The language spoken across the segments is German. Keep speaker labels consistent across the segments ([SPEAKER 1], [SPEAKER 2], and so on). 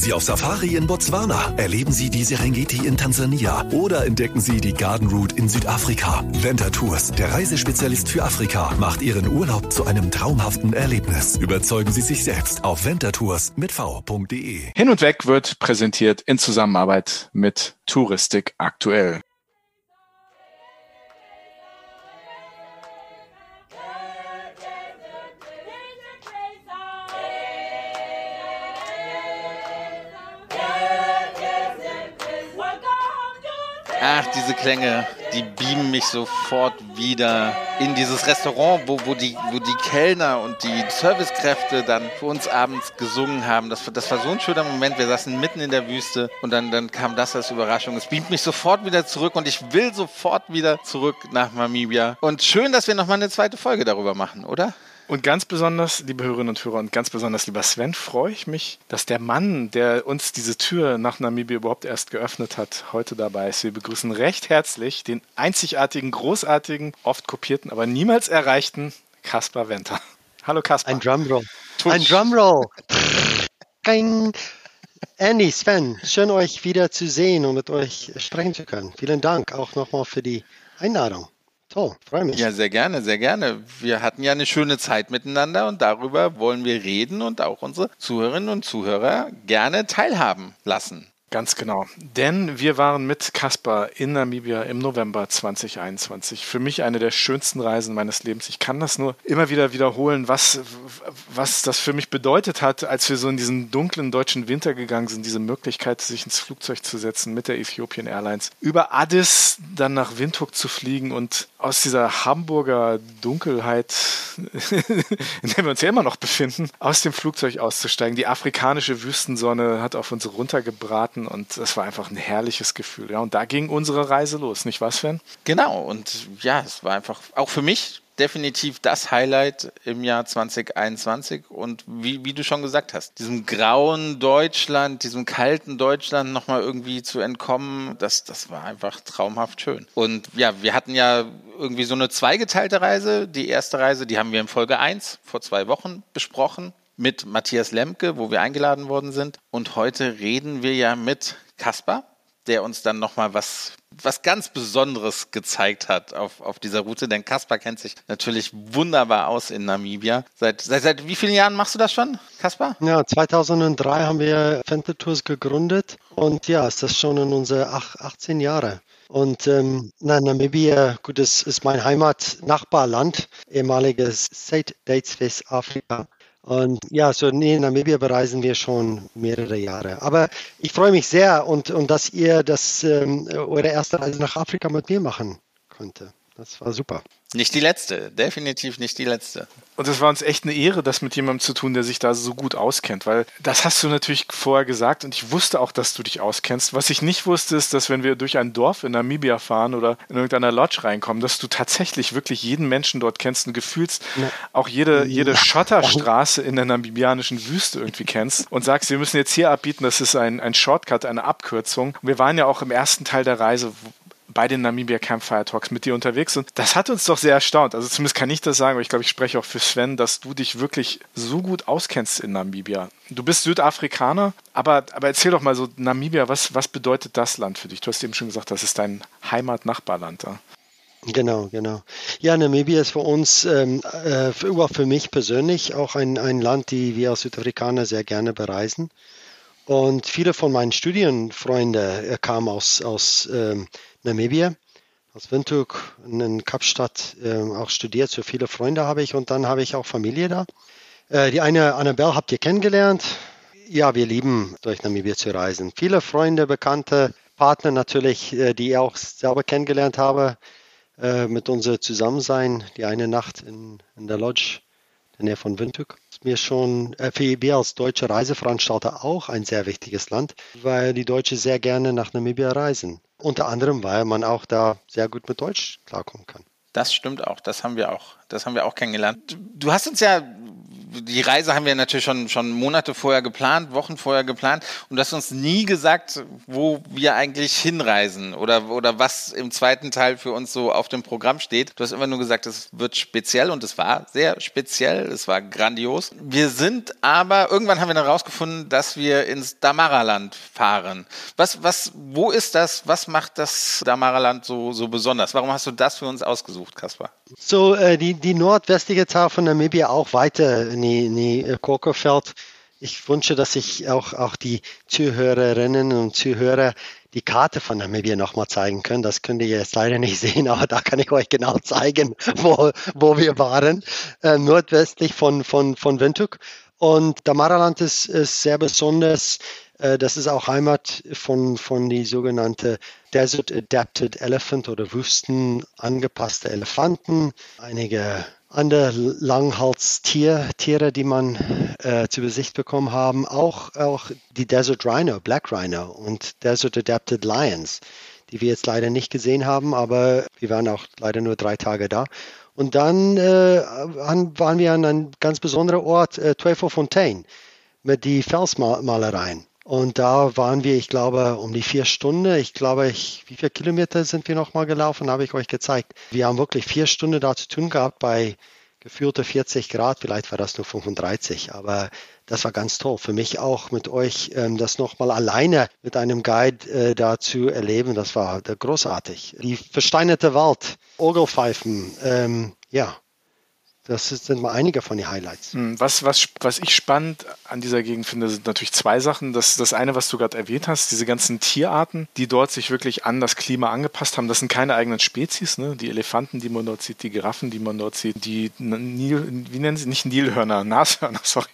[SPEAKER 1] Sie auf Safari in Botswana, erleben Sie die Serengeti in Tansania oder entdecken Sie die Garden Route in Südafrika. Venta Tours, der Reisespezialist für Afrika, macht Ihren Urlaub zu einem traumhaften Erlebnis. Überzeugen Sie sich selbst auf ventatours mit v.de.
[SPEAKER 2] Hin und Weg wird präsentiert in Zusammenarbeit mit Touristik aktuell.
[SPEAKER 3] Ach, diese Klänge, die beamen mich sofort wieder in dieses Restaurant, wo, wo, die, wo die Kellner und die Servicekräfte dann für uns abends gesungen haben. Das, das war so ein schöner Moment. Wir saßen mitten in der Wüste und dann, dann kam das als Überraschung. Es beamt mich sofort wieder zurück und ich will sofort wieder zurück nach Namibia. Und schön, dass wir nochmal eine zweite Folge darüber machen, oder?
[SPEAKER 2] Und ganz besonders, liebe Hörerinnen und Hörer, und ganz besonders, lieber Sven, freue ich mich, dass der Mann, der uns diese Tür nach Namibia überhaupt erst geöffnet hat, heute dabei ist. Wir begrüßen recht herzlich den einzigartigen, großartigen, oft kopierten, aber niemals erreichten Kaspar Venter. Hallo Kaspar.
[SPEAKER 4] Ein Drumroll. Tusch. Ein Drumroll. Kein Andy, Sven, schön euch wieder zu sehen und mit euch sprechen zu können. Vielen Dank auch nochmal für die Einladung. Toll, freue mich.
[SPEAKER 3] Ja, sehr gerne, sehr gerne. Wir hatten ja eine schöne Zeit miteinander und darüber wollen wir reden und auch unsere Zuhörerinnen und Zuhörer gerne teilhaben lassen.
[SPEAKER 2] Ganz genau. Denn wir waren mit Kaspar in Namibia im November 2021. Für mich eine der schönsten Reisen meines Lebens. Ich kann das nur immer wieder wiederholen, was, was das für mich bedeutet hat, als wir so in diesen dunklen deutschen Winter gegangen sind. Diese Möglichkeit, sich ins Flugzeug zu setzen mit der Ethiopian Airlines. Über Addis dann nach Windhoek zu fliegen und aus dieser Hamburger Dunkelheit, in der wir uns ja immer noch befinden, aus dem Flugzeug auszusteigen. Die afrikanische Wüstensonne hat auf uns runtergebraten und es war einfach ein herrliches Gefühl. Ja, und da ging unsere Reise los, nicht wahr, Sven?
[SPEAKER 3] Genau, und ja, es war einfach auch für mich definitiv das Highlight im Jahr 2021 und wie, wie du schon gesagt hast, diesem grauen Deutschland, diesem kalten Deutschland nochmal irgendwie zu entkommen, das, das war einfach traumhaft schön. Und ja, wir hatten ja irgendwie so eine zweigeteilte Reise. Die erste Reise, die haben wir in Folge 1 vor zwei Wochen besprochen mit Matthias Lemke, wo wir eingeladen worden sind. Und heute reden wir ja mit Kaspar, der uns dann nochmal was, was ganz Besonderes gezeigt hat auf, auf dieser Route. Denn Kaspar kennt sich natürlich wunderbar aus in Namibia. Seit, seit, seit wie vielen Jahren machst du das schon, Kaspar?
[SPEAKER 4] Ja, 2003 haben wir Fente Tours gegründet. Und ja, ist das schon in unsere 18 Jahre. Und ähm, na, Namibia, gut, das ist mein Heimat-Nachbarland, ehemaliges State Dates West Afrika. Und ja, so in Namibia bereisen wir schon mehrere Jahre. Aber ich freue mich sehr und, und dass ihr das ähm, eure erste Reise nach Afrika mit mir machen konnte. Das war super.
[SPEAKER 3] Nicht die letzte, definitiv nicht die letzte.
[SPEAKER 2] Und es war uns echt eine Ehre, das mit jemandem zu tun, der sich da so gut auskennt, weil das hast du natürlich vorher gesagt und ich wusste auch, dass du dich auskennst. Was ich nicht wusste, ist, dass wenn wir durch ein Dorf in Namibia fahren oder in irgendeiner Lodge reinkommen, dass du tatsächlich wirklich jeden Menschen dort kennst und gefühlst ja. auch jede, jede Schotterstraße in der namibianischen Wüste irgendwie kennst und sagst, wir müssen jetzt hier abbieten, das ist ein, ein Shortcut, eine Abkürzung. Wir waren ja auch im ersten Teil der Reise, bei den Namibia Campfire Talks mit dir unterwegs und das hat uns doch sehr erstaunt. Also zumindest kann ich das sagen, aber ich glaube, ich spreche auch für Sven, dass du dich wirklich so gut auskennst in Namibia. Du bist Südafrikaner, aber, aber erzähl doch mal so, Namibia, was, was bedeutet das Land für dich? Du hast eben schon gesagt, das ist dein Heimat-Nachbarland da.
[SPEAKER 4] Genau, genau. Ja, Namibia ist für uns, ähm, äh, für, für mich persönlich auch ein, ein Land, die wir als Südafrikaner sehr gerne bereisen. Und viele von meinen Studienfreunden äh, kamen aus, aus ähm, Namibia, aus Windhoek in Kapstadt äh, auch studiert. So viele Freunde habe ich und dann habe ich auch Familie da. Äh, die eine Annabelle habt ihr kennengelernt. Ja, wir lieben durch Namibia zu reisen. Viele Freunde, Bekannte, Partner natürlich, äh, die ich auch selber kennengelernt habe, äh, mit unser Zusammensein. Die eine Nacht in, in der Lodge in der Nähe von Windhoek. Ist mir schon äh, für wir als deutsche Reiseveranstalter auch ein sehr wichtiges Land, weil die Deutschen sehr gerne nach Namibia reisen. Unter anderem, weil man auch da sehr gut mit Deutsch klarkommen kann.
[SPEAKER 3] Das stimmt auch. Das haben wir auch. Das haben wir auch kennengelernt. Du hast uns ja die Reise haben wir natürlich schon, schon Monate vorher geplant, Wochen vorher geplant und du hast uns nie gesagt, wo wir eigentlich hinreisen oder, oder was im zweiten Teil für uns so auf dem Programm steht. Du hast immer nur gesagt, es wird speziell und es war sehr speziell, es war grandios. Wir sind aber, irgendwann haben wir dann rausgefunden, dass wir ins Damaraland fahren. Was, was, wo ist das? Was macht das Damaraland so, so besonders? Warum hast du das für uns ausgesucht, Kaspar?
[SPEAKER 4] So, äh, die, die nordwestliche Teil von Namibia auch weiter in die, in die Kokofeld. Ich wünsche, dass ich auch, auch die Zuhörerinnen und Zuhörer die Karte von Namibia nochmal zeigen können. Das könnt ihr jetzt leider nicht sehen, aber da kann ich euch genau zeigen, wo, wo wir waren. Äh, nordwestlich von, von, von Windhoek. Und Damaraland ist, ist sehr besonders. Äh, das ist auch Heimat von, von die sogenannte Desert Adapted Elephant oder Wüsten angepasste Elefanten. Einige andere Langhalstiere, die man äh, zu Besicht bekommen haben, auch, auch die Desert Rhino, Black Rhino und Desert Adapted Lions, die wir jetzt leider nicht gesehen haben, aber wir waren auch leider nur drei Tage da. Und dann äh, waren wir an einem ganz besonderen Ort, äh, Fontaine, mit die Felsmalereien. Und da waren wir, ich glaube, um die vier Stunden. Ich glaube, ich, wie viele Kilometer sind wir nochmal gelaufen, habe ich euch gezeigt. Wir haben wirklich vier Stunden da zu tun gehabt bei geführte 40 Grad. Vielleicht war das nur 35, aber das war ganz toll. Für mich auch mit euch ähm, das nochmal alleine mit einem Guide äh, da zu erleben. Das war großartig. Die versteinerte Wald, Orgelpfeifen, ähm, ja, das sind mal einige von den Highlights.
[SPEAKER 2] Hm, was, was, was ich spannend an dieser Gegend finde, sind natürlich zwei Sachen. Das, das eine, was du gerade erwähnt hast, diese ganzen Tierarten, die dort sich wirklich an das Klima angepasst haben. Das sind keine eigenen Spezies. Ne? Die Elefanten, die man dort sieht, die Giraffen, die man dort sieht, die Nil, wie nennen sie, nicht Nilhörner, Nashörner, sorry.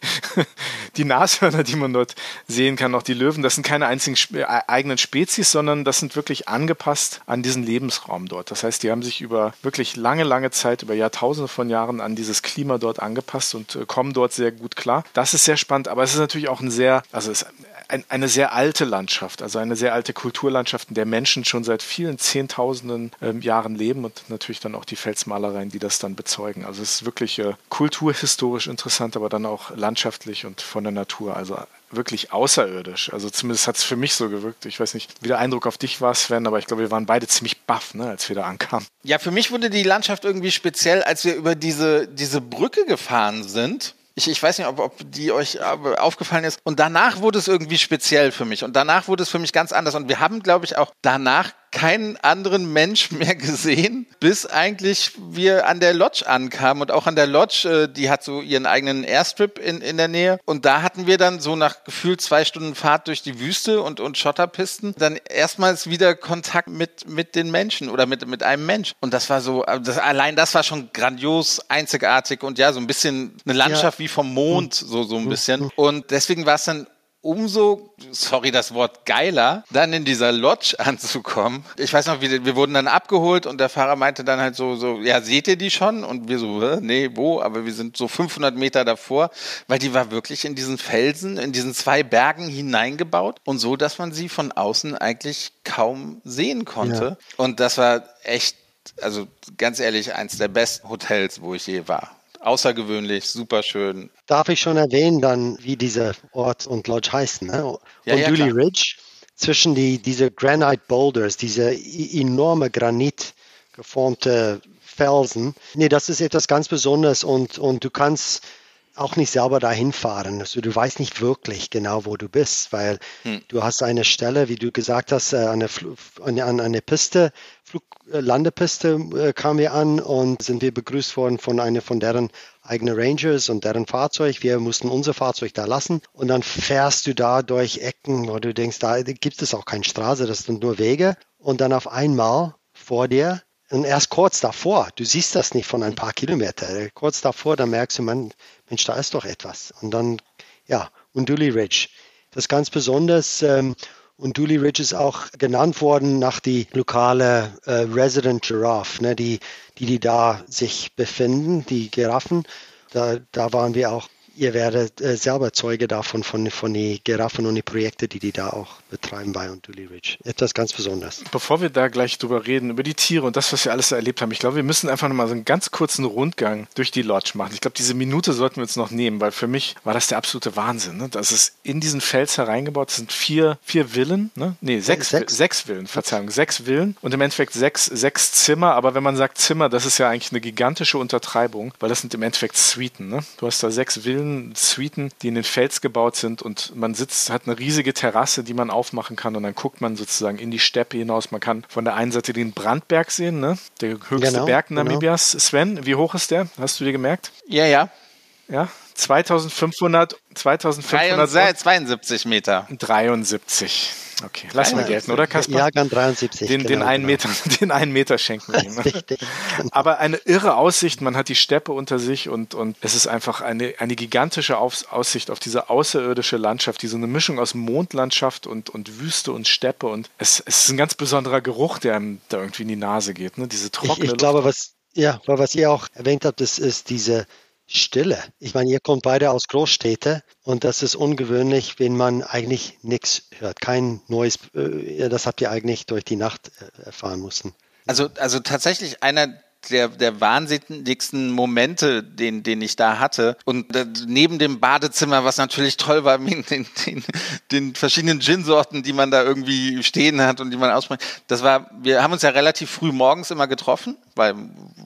[SPEAKER 2] Die Nashörner, die man dort sehen kann, auch die Löwen, das sind keine einzigen äh, eigenen Spezies, sondern das sind wirklich angepasst an diesen Lebensraum dort. Das heißt, die haben sich über wirklich lange, lange Zeit, über Jahrtausende von Jahren an diese dieses Klima dort angepasst und äh, kommen dort sehr gut klar. Das ist sehr spannend, aber es ist natürlich auch ein sehr, also es ist ein, eine sehr alte Landschaft, also eine sehr alte Kulturlandschaft, in der Menschen schon seit vielen Zehntausenden ähm, Jahren leben und natürlich dann auch die Felsmalereien, die das dann bezeugen. Also es ist wirklich äh, kulturhistorisch interessant, aber dann auch landschaftlich und von der Natur. Also wirklich außerirdisch. Also zumindest hat es für mich so gewirkt. Ich weiß nicht, wie der Eindruck auf dich war, Sven, aber ich glaube, wir waren beide ziemlich baff, ne, als wir da ankamen.
[SPEAKER 3] Ja, für mich wurde die Landschaft irgendwie speziell, als wir über diese, diese Brücke gefahren sind. Ich, ich weiß nicht, ob, ob die euch aufgefallen ist. Und danach wurde es irgendwie speziell für mich. Und danach wurde es für mich ganz anders. Und wir haben, glaube ich, auch danach keinen anderen Mensch mehr gesehen, bis eigentlich wir an der Lodge ankamen. Und auch an der Lodge, äh, die hat so ihren eigenen Airstrip in, in der Nähe. Und da hatten wir dann so nach gefühlt zwei Stunden Fahrt durch die Wüste und, und Schotterpisten dann erstmals wieder Kontakt mit, mit den Menschen oder mit, mit einem Mensch. Und das war so, äh, das, allein das war schon grandios, einzigartig und ja, so ein bisschen eine Landschaft ja. wie vom Mond, so, so ein bisschen. Und deswegen war es dann umso, sorry das Wort geiler, dann in dieser Lodge anzukommen. Ich weiß noch, wir, wir wurden dann abgeholt und der Fahrer meinte dann halt so, so, ja, seht ihr die schon? Und wir so, nee, wo? Aber wir sind so 500 Meter davor, weil die war wirklich in diesen Felsen, in diesen zwei Bergen hineingebaut und so, dass man sie von außen eigentlich kaum sehen konnte. Ja. Und das war echt, also ganz ehrlich, eins der besten Hotels, wo ich je war außergewöhnlich, super schön.
[SPEAKER 4] Darf ich schon erwähnen, dann, wie dieser Ort und Lodge heißen? Ne? Ja, und ja, Dooley Ridge, zwischen die, diese Granite Boulders, diese enorme Granit geformte Felsen. Nee, das ist etwas ganz Besonderes und, und du kannst auch nicht selber dahin fahren. Also du weißt nicht wirklich genau, wo du bist, weil hm. du hast eine Stelle, wie du gesagt hast, äh, an eine, eine Piste, Flug, äh, Landepiste äh, kamen wir an und sind wir begrüßt worden von einer von deren eigenen Rangers und deren Fahrzeug. Wir mussten unser Fahrzeug da lassen und dann fährst du da durch Ecken, wo du denkst, da gibt es auch keine Straße, das sind nur Wege und dann auf einmal vor dir und erst kurz davor, du siehst das nicht von ein paar Kilometern, kurz davor, da merkst du, man, Mensch, da ist doch etwas. Und dann, ja, und Dooley Ridge. Das ist ganz besonders. Ähm, und Dooley Ridge ist auch genannt worden nach die lokale äh, Resident Giraffe, ne, die, die, die da sich befinden, die Giraffen. Da, da waren wir auch ihr werdet äh, selber Zeuge davon, von, von den Giraffen und den Projekten, die die da auch betreiben bei Dooley Ridge. Etwas ganz Besonderes.
[SPEAKER 2] Bevor wir da gleich drüber reden, über die Tiere und das, was wir alles erlebt haben, ich glaube, wir müssen einfach nochmal so einen ganz kurzen Rundgang durch die Lodge machen. Ich glaube, diese Minute sollten wir uns noch nehmen, weil für mich war das der absolute Wahnsinn. Ne? Das ist in diesen Fels hereingebaut, das sind vier, vier Villen, ne? Nee, sechs, sechs. sechs Villen, Verzeihung, sechs Villen und im Endeffekt sechs, sechs Zimmer, aber wenn man sagt Zimmer, das ist ja eigentlich eine gigantische Untertreibung, weil das sind im Endeffekt Suiten. Ne? Du hast da sechs Villen, Suiten, die in den Fels gebaut sind und man sitzt, hat eine riesige Terrasse, die man aufmachen kann und dann guckt man sozusagen in die Steppe hinaus. Man kann von der einen Seite den Brandberg sehen, ne? der höchste genau, Berg genau. Namibias. Genau. Sven, wie hoch ist der? Hast du dir gemerkt?
[SPEAKER 3] Ja, ja.
[SPEAKER 2] Ja, 2500, 2500
[SPEAKER 3] 72 Meter.
[SPEAKER 2] 73. Okay, lassen wir gelten, oder Kaspar?
[SPEAKER 4] Jahrgang 73.
[SPEAKER 2] Den, genau, den, einen genau. Meter, den einen Meter schenken wir ihm. Ne? Aber eine irre Aussicht, man hat die Steppe unter sich und, und es ist einfach eine, eine gigantische Aussicht auf diese außerirdische Landschaft, die so eine Mischung aus Mondlandschaft und, und Wüste und Steppe und es, es ist ein ganz besonderer Geruch, der einem da irgendwie in die Nase geht, ne? diese trockene
[SPEAKER 4] Ich, ich glaube, was, ja, was ihr auch erwähnt habt, das ist diese Stille. Ich meine, ihr kommt beide aus Großstädten und das ist ungewöhnlich, wenn man eigentlich nichts hört. Kein neues, äh, das habt ihr eigentlich durch die Nacht äh, erfahren müssen.
[SPEAKER 3] Also, also tatsächlich einer der, der wahnsinnigsten Momente, den, den ich da hatte. Und äh, neben dem Badezimmer, was natürlich toll war, mit den, den, den verschiedenen Gin-Sorten, die man da irgendwie stehen hat und die man ausspricht. Das war, wir haben uns ja relativ früh morgens immer getroffen, weil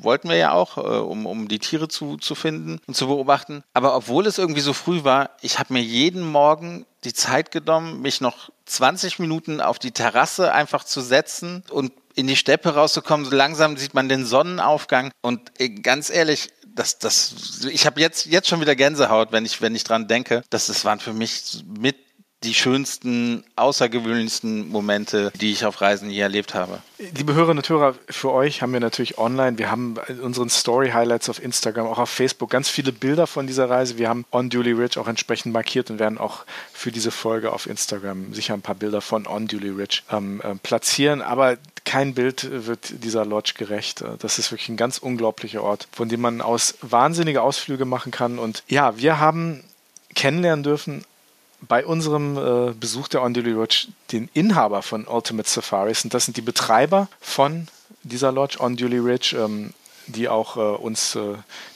[SPEAKER 3] wollten wir ja auch, äh, um, um die Tiere zu, zu finden und zu beobachten. Aber obwohl es irgendwie so früh war, ich habe mir jeden Morgen die Zeit genommen, mich noch 20 Minuten auf die Terrasse einfach zu setzen und in die Steppe rauszukommen. So langsam sieht man den Sonnenaufgang. Und äh, ganz ehrlich, das, das, ich habe jetzt, jetzt schon wieder Gänsehaut, wenn ich, wenn ich dran denke. Das, das waren für mich mit die schönsten, außergewöhnlichsten Momente, die ich auf Reisen je erlebt habe.
[SPEAKER 2] Liebe Hörerinnen und Hörer, für euch haben wir natürlich online, wir haben in unseren Story-Highlights auf Instagram, auch auf Facebook ganz viele Bilder von dieser Reise. Wir haben On Duly Rich auch entsprechend markiert und werden auch für diese Folge auf Instagram sicher ein paar Bilder von On Duly Rich ähm, äh, platzieren. Aber kein Bild wird dieser Lodge gerecht. Das ist wirklich ein ganz unglaublicher Ort, von dem man aus wahnsinnige Ausflüge machen kann. Und ja, wir haben kennenlernen dürfen bei unserem äh, Besuch der Onduli Lodge den Inhaber von Ultimate Safaris und das sind die Betreiber von dieser Lodge Onduli Ridge, ähm, die auch äh, uns äh,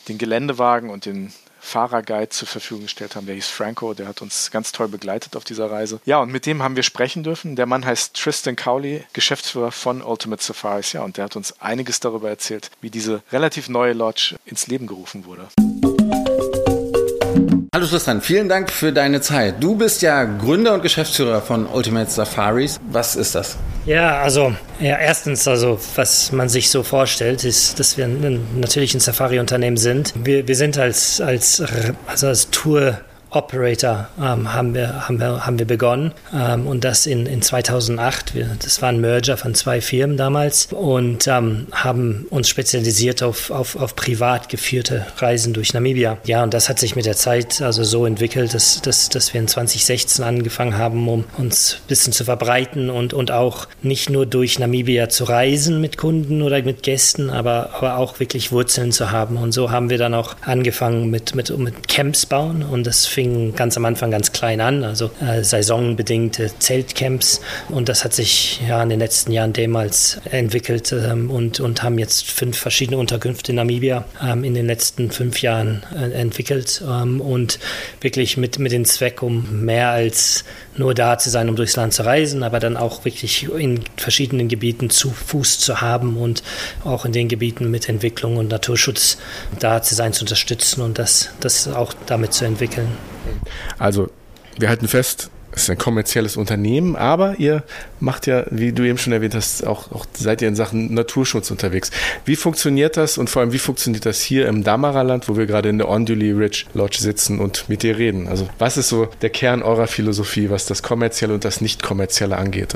[SPEAKER 2] den Geländewagen und den Fahrerguide zur Verfügung gestellt haben. Der hieß Franco, der hat uns ganz toll begleitet auf dieser Reise. Ja, und mit dem haben wir sprechen dürfen. Der Mann heißt Tristan Cowley, Geschäftsführer von Ultimate Safaris. Ja, und der hat uns einiges darüber erzählt, wie diese relativ neue Lodge ins Leben gerufen wurde.
[SPEAKER 5] Hallo Tristan, vielen Dank für deine Zeit. Du bist ja Gründer und Geschäftsführer von Ultimate Safaris. Was ist das?
[SPEAKER 6] Ja, also ja, erstens, also was man sich so vorstellt, ist, dass wir natürlich ein Safari-Unternehmen sind. Wir, wir sind als als also als Tour Operator ähm, haben, wir, haben, wir, haben wir begonnen ähm, und das in, in 2008. Wir, das war ein Merger von zwei Firmen damals und ähm, haben uns spezialisiert auf, auf, auf privat geführte Reisen durch Namibia. Ja, und das hat sich mit der Zeit also so entwickelt, dass, dass, dass wir in 2016 angefangen haben, um uns ein bisschen zu verbreiten und, und auch nicht nur durch Namibia zu reisen mit Kunden oder mit Gästen, aber, aber auch wirklich Wurzeln zu haben. Und so haben wir dann auch angefangen mit, mit, mit Camps bauen und das fing fing ganz am Anfang ganz klein an, also äh, saisonbedingte Zeltcamps. Und das hat sich ja in den letzten Jahren damals entwickelt ähm, und, und haben jetzt fünf verschiedene Unterkünfte in Namibia ähm, in den letzten fünf Jahren äh, entwickelt ähm, und wirklich mit, mit dem Zweck, um mehr als nur da zu sein, um durchs Land zu reisen, aber dann auch wirklich in verschiedenen Gebieten zu Fuß zu haben und auch in den Gebieten mit Entwicklung und Naturschutz da zu sein, zu unterstützen und das, das auch damit zu entwickeln.
[SPEAKER 2] Also, wir halten fest, es ist ein kommerzielles Unternehmen, aber ihr macht ja, wie du eben schon erwähnt hast, auch, auch seid ihr in Sachen Naturschutz unterwegs. Wie funktioniert das und vor allem, wie funktioniert das hier im Damaraland, wo wir gerade in der Onduli Ridge Lodge sitzen und mit dir reden? Also, was ist so der Kern eurer Philosophie, was das Kommerzielle und das Nicht-Kommerzielle angeht?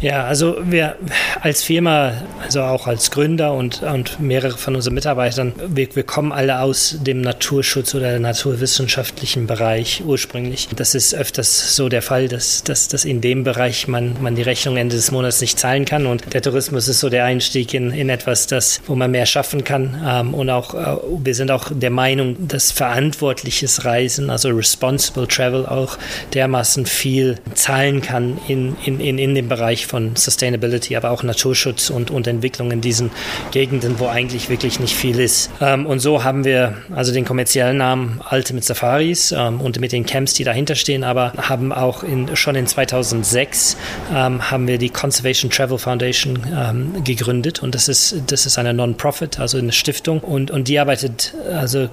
[SPEAKER 6] Ja, also wir als Firma, also auch als Gründer und, und mehrere von unseren Mitarbeitern, wir, wir kommen alle aus dem Naturschutz oder naturwissenschaftlichen Bereich ursprünglich. Das ist öfters so der der Fall, dass, dass, dass in dem Bereich man, man die Rechnung Ende des Monats nicht zahlen kann. Und der Tourismus ist so der Einstieg in, in etwas, das, wo man mehr schaffen kann. Ähm, und auch, äh, wir sind auch der Meinung, dass verantwortliches Reisen, also responsible travel auch dermaßen viel zahlen kann in, in, in, in dem Bereich von Sustainability, aber auch Naturschutz und, und Entwicklung in diesen Gegenden, wo eigentlich wirklich nicht viel ist. Ähm, und so haben wir also den kommerziellen Namen Ultimate Safaris ähm, und mit den Camps, die dahinter stehen, aber haben auch in, schon in 2006 ähm, haben wir die Conservation Travel Foundation ähm, gegründet. Und das ist, das ist eine Non-Profit, also eine Stiftung. Und, und die arbeitet also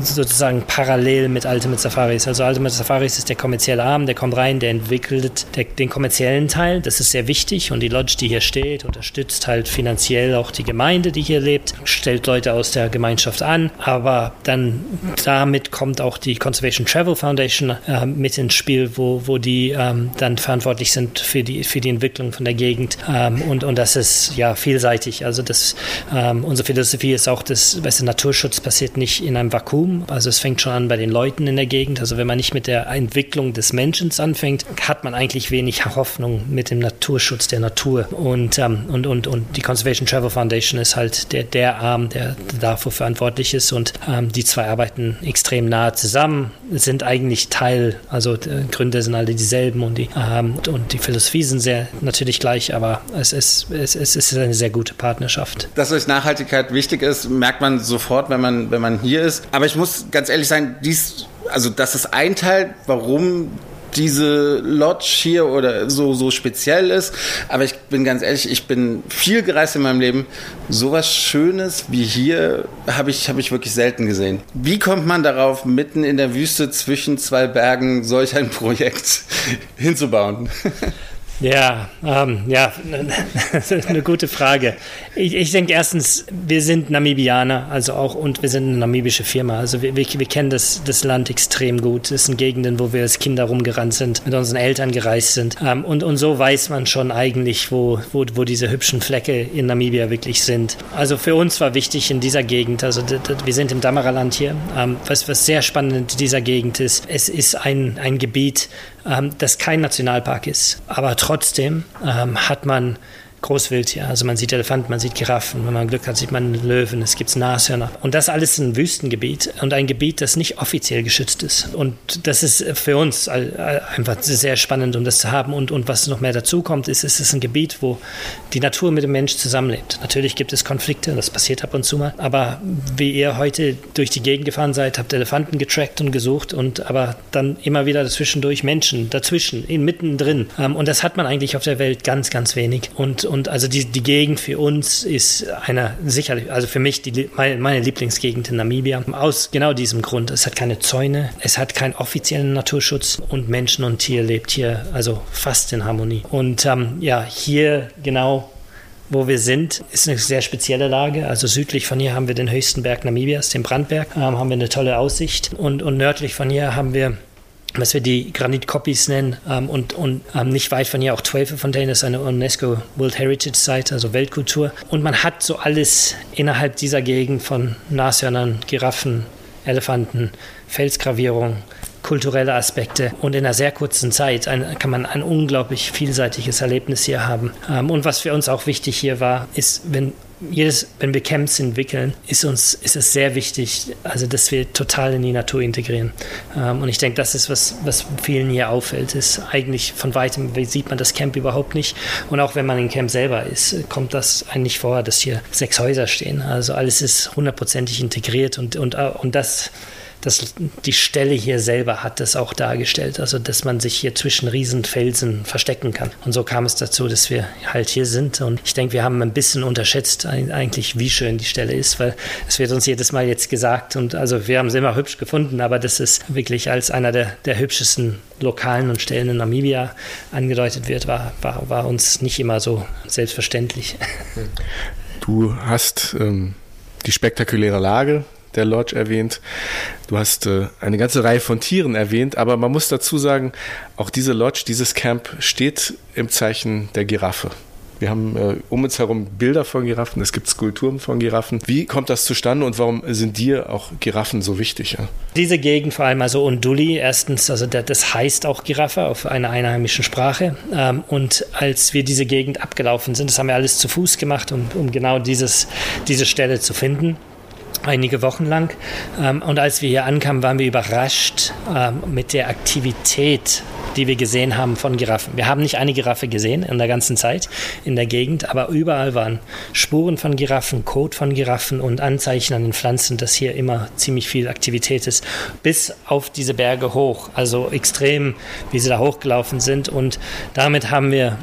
[SPEAKER 6] sozusagen parallel mit Ultimate Safaris. Also Ultimate Safaris ist der kommerzielle Arm, der kommt rein, der entwickelt der, den kommerziellen Teil. Das ist sehr wichtig und die Lodge, die hier steht, unterstützt halt finanziell auch die Gemeinde, die hier lebt, stellt Leute aus der Gemeinschaft an. Aber dann damit kommt auch die Conservation Travel Foundation äh, mit ins Spiel, wo, wo die ähm, dann verantwortlich sind für die, für die Entwicklung von der Gegend. Ähm, und, und das ist ja vielseitig. Also das, ähm, unsere Philosophie ist auch, dass weißt Naturschutz passiert nicht in einem Vakuum Wachstum. Also es fängt schon an bei den Leuten in der Gegend. Also wenn man nicht mit der Entwicklung des Menschen anfängt, hat man eigentlich wenig Hoffnung mit dem Naturschutz der Natur. Und, ähm, und, und, und die Conservation Travel Foundation ist halt der, der Arm, der dafür verantwortlich ist. Und ähm, die zwei arbeiten extrem nahe zusammen, sind eigentlich Teil, also Gründe sind alle dieselben und die, ähm, und die Philosophie sind sehr natürlich gleich, aber es ist, es, es ist eine sehr gute Partnerschaft.
[SPEAKER 5] Dass euch Nachhaltigkeit wichtig ist, merkt man sofort, wenn man, wenn man hier ist. Aber ich muss ganz ehrlich sein, dies, also das ist ein Teil, warum diese Lodge hier oder so, so speziell ist. Aber ich bin ganz ehrlich, ich bin viel gereist in meinem Leben. Sowas Schönes wie hier habe ich, hab ich wirklich selten gesehen. Wie kommt man darauf, mitten in der Wüste zwischen zwei Bergen solch ein Projekt hinzubauen?
[SPEAKER 6] Ja, ähm, ja, eine gute Frage. Ich, ich denke erstens, wir sind Namibianer, also auch, und wir sind eine namibische Firma. Also wir, wir, wir kennen das, das Land extrem gut. Es sind Gegenden, wo wir als Kinder rumgerannt sind, mit unseren Eltern gereist sind. Ähm, und, und so weiß man schon eigentlich, wo, wo, wo diese hübschen Flecke in Namibia wirklich sind. Also für uns war wichtig in dieser Gegend, also wir sind im Damaraland hier, ähm, was, was sehr spannend in dieser Gegend ist, es ist ein, ein Gebiet, ähm, das kein Nationalpark ist. Aber trotzdem ähm, hat man Großwildtier. Also man sieht Elefanten, man sieht Giraffen, wenn man Glück hat, sieht man Löwen, es gibt Nashörner. Und das alles ein Wüstengebiet und ein Gebiet, das nicht offiziell geschützt ist. Und das ist für uns einfach sehr spannend, um das zu haben. Und, und was noch mehr dazu kommt, ist, es ist ein Gebiet, wo die Natur mit dem Mensch zusammenlebt. Natürlich gibt es Konflikte, das passiert ab und zu mal. Aber wie ihr heute durch die Gegend gefahren seid, habt Elefanten getrackt und gesucht und aber dann immer wieder dazwischendurch Menschen, dazwischen, inmitten drin. Ähm, und das hat man eigentlich auf der Welt ganz, ganz wenig. Und und also die, die Gegend für uns ist einer sicherlich, also für mich die, meine, meine Lieblingsgegend in Namibia. Aus genau diesem Grund. Es hat keine Zäune, es hat keinen offiziellen Naturschutz und Menschen und Tier lebt hier also fast in Harmonie. Und ähm, ja, hier genau wo wir sind, ist eine sehr spezielle Lage. Also südlich von hier haben wir den höchsten Berg Namibias, den Brandberg, ähm, haben wir eine tolle Aussicht. Und, und nördlich von hier haben wir was wir die Granit-Copies nennen ähm, und, und ähm, nicht weit von hier auch Twelve-Fontaine, das ist eine UNESCO World Heritage Site, also Weltkultur. Und man hat so alles innerhalb dieser Gegend von Nashörnern, Giraffen, Elefanten, Felsgravierung, kulturelle Aspekte und in einer sehr kurzen Zeit ein, kann man ein unglaublich vielseitiges Erlebnis hier haben. Ähm, und was für uns auch wichtig hier war, ist, wenn jedes, wenn wir Camps entwickeln, ist uns ist es sehr wichtig, also dass wir total in die Natur integrieren. Ähm, und ich denke, das ist was, was vielen hier auffällt, ist eigentlich von weitem sieht man das Camp überhaupt nicht. Und auch wenn man im Camp selber ist, kommt das eigentlich vor, dass hier sechs Häuser stehen. Also alles ist hundertprozentig integriert und, und, und das das, die Stelle hier selber hat das auch dargestellt, also dass man sich hier zwischen Riesenfelsen verstecken kann. Und so kam es dazu, dass wir halt hier sind. Und ich denke, wir haben ein bisschen unterschätzt eigentlich, wie schön die Stelle ist, weil es wird uns jedes Mal jetzt gesagt und also wir haben es immer hübsch gefunden, aber das ist wirklich als einer der, der hübschesten Lokalen und Stellen in Namibia angedeutet wird, war, war, war uns nicht immer so selbstverständlich.
[SPEAKER 2] Du hast ähm, die spektakuläre Lage der Lodge erwähnt. Du hast äh, eine ganze Reihe von Tieren erwähnt, aber man muss dazu sagen, auch diese Lodge, dieses Camp steht im Zeichen der Giraffe.
[SPEAKER 7] Wir haben äh, um uns herum Bilder von Giraffen, es gibt Skulpturen von Giraffen. Wie kommt das zustande und warum sind dir auch Giraffen so wichtig? Ja?
[SPEAKER 6] Diese Gegend, vor allem also Unduli, erstens, also das heißt auch Giraffe auf einer einheimischen Sprache. Ähm, und als wir diese Gegend abgelaufen sind, das haben wir alles zu Fuß gemacht, um, um genau dieses, diese Stelle zu finden einige Wochen lang. Ähm, und als wir hier ankamen, waren wir überrascht ähm, mit der Aktivität die wir gesehen haben von Giraffen. Wir haben nicht eine Giraffe gesehen in der ganzen Zeit in der Gegend, aber überall waren Spuren von Giraffen, Kot von Giraffen und Anzeichen an den Pflanzen, dass hier immer ziemlich viel Aktivität ist, bis auf diese Berge hoch. Also extrem, wie sie da hochgelaufen sind. Und damit haben wir,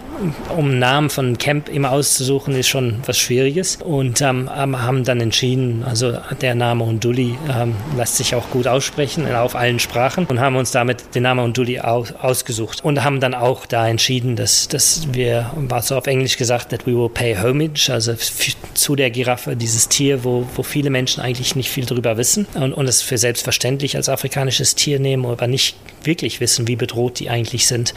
[SPEAKER 6] um Namen von Camp immer auszusuchen, ist schon was Schwieriges. Und ähm, haben dann entschieden, also der Name Unduli ähm, lässt sich auch gut aussprechen auf allen Sprachen und haben uns damit den Namen Unduli aus, ausgesucht und haben dann auch da entschieden, dass, dass wir, war so auf Englisch gesagt, that we will pay homage, also zu der Giraffe, dieses Tier, wo, wo viele Menschen eigentlich nicht viel drüber wissen und, und es für selbstverständlich als afrikanisches Tier nehmen, aber nicht wirklich wissen, wie bedroht die eigentlich sind.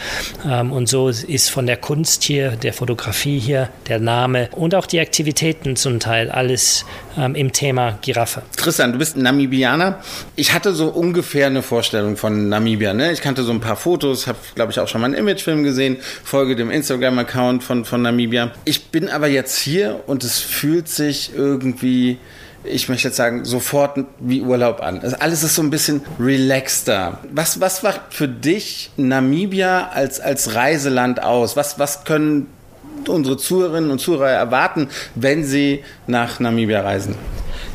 [SPEAKER 6] Ähm, und so ist von der Kunst hier, der Fotografie hier, der Name und auch die Aktivitäten zum Teil alles ähm, im Thema Giraffe.
[SPEAKER 5] Christian, du bist Namibianer. Ich hatte so ungefähr eine Vorstellung von Namibia. Ne? Ich kannte so ein paar Fotos, habe, glaube ich, auch schon mal einen Imagefilm gesehen, folge dem Instagram-Account von, von Namibia. Ich bin aber jetzt hier und es fühlt sich irgendwie ich möchte jetzt sagen, sofort wie Urlaub an. Alles ist so ein bisschen relaxter. Was, was macht für dich Namibia als, als Reiseland aus? Was, was können unsere Zuhörerinnen und Zuhörer erwarten, wenn sie nach Namibia reisen?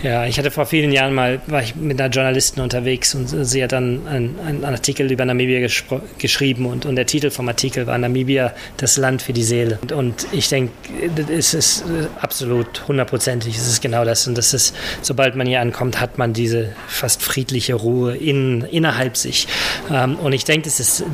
[SPEAKER 6] Ja, ich hatte vor vielen Jahren mal, war ich mit einer Journalistin unterwegs und sie hat dann einen, einen Artikel über Namibia geschrieben und, und der Titel vom Artikel war Namibia, das Land für die Seele. Und, und ich denke, es ist absolut hundertprozentig, es ist genau das. Und das ist, sobald man hier ankommt, hat man diese fast friedliche Ruhe in, innerhalb sich. Ähm, und ich denke, es ist,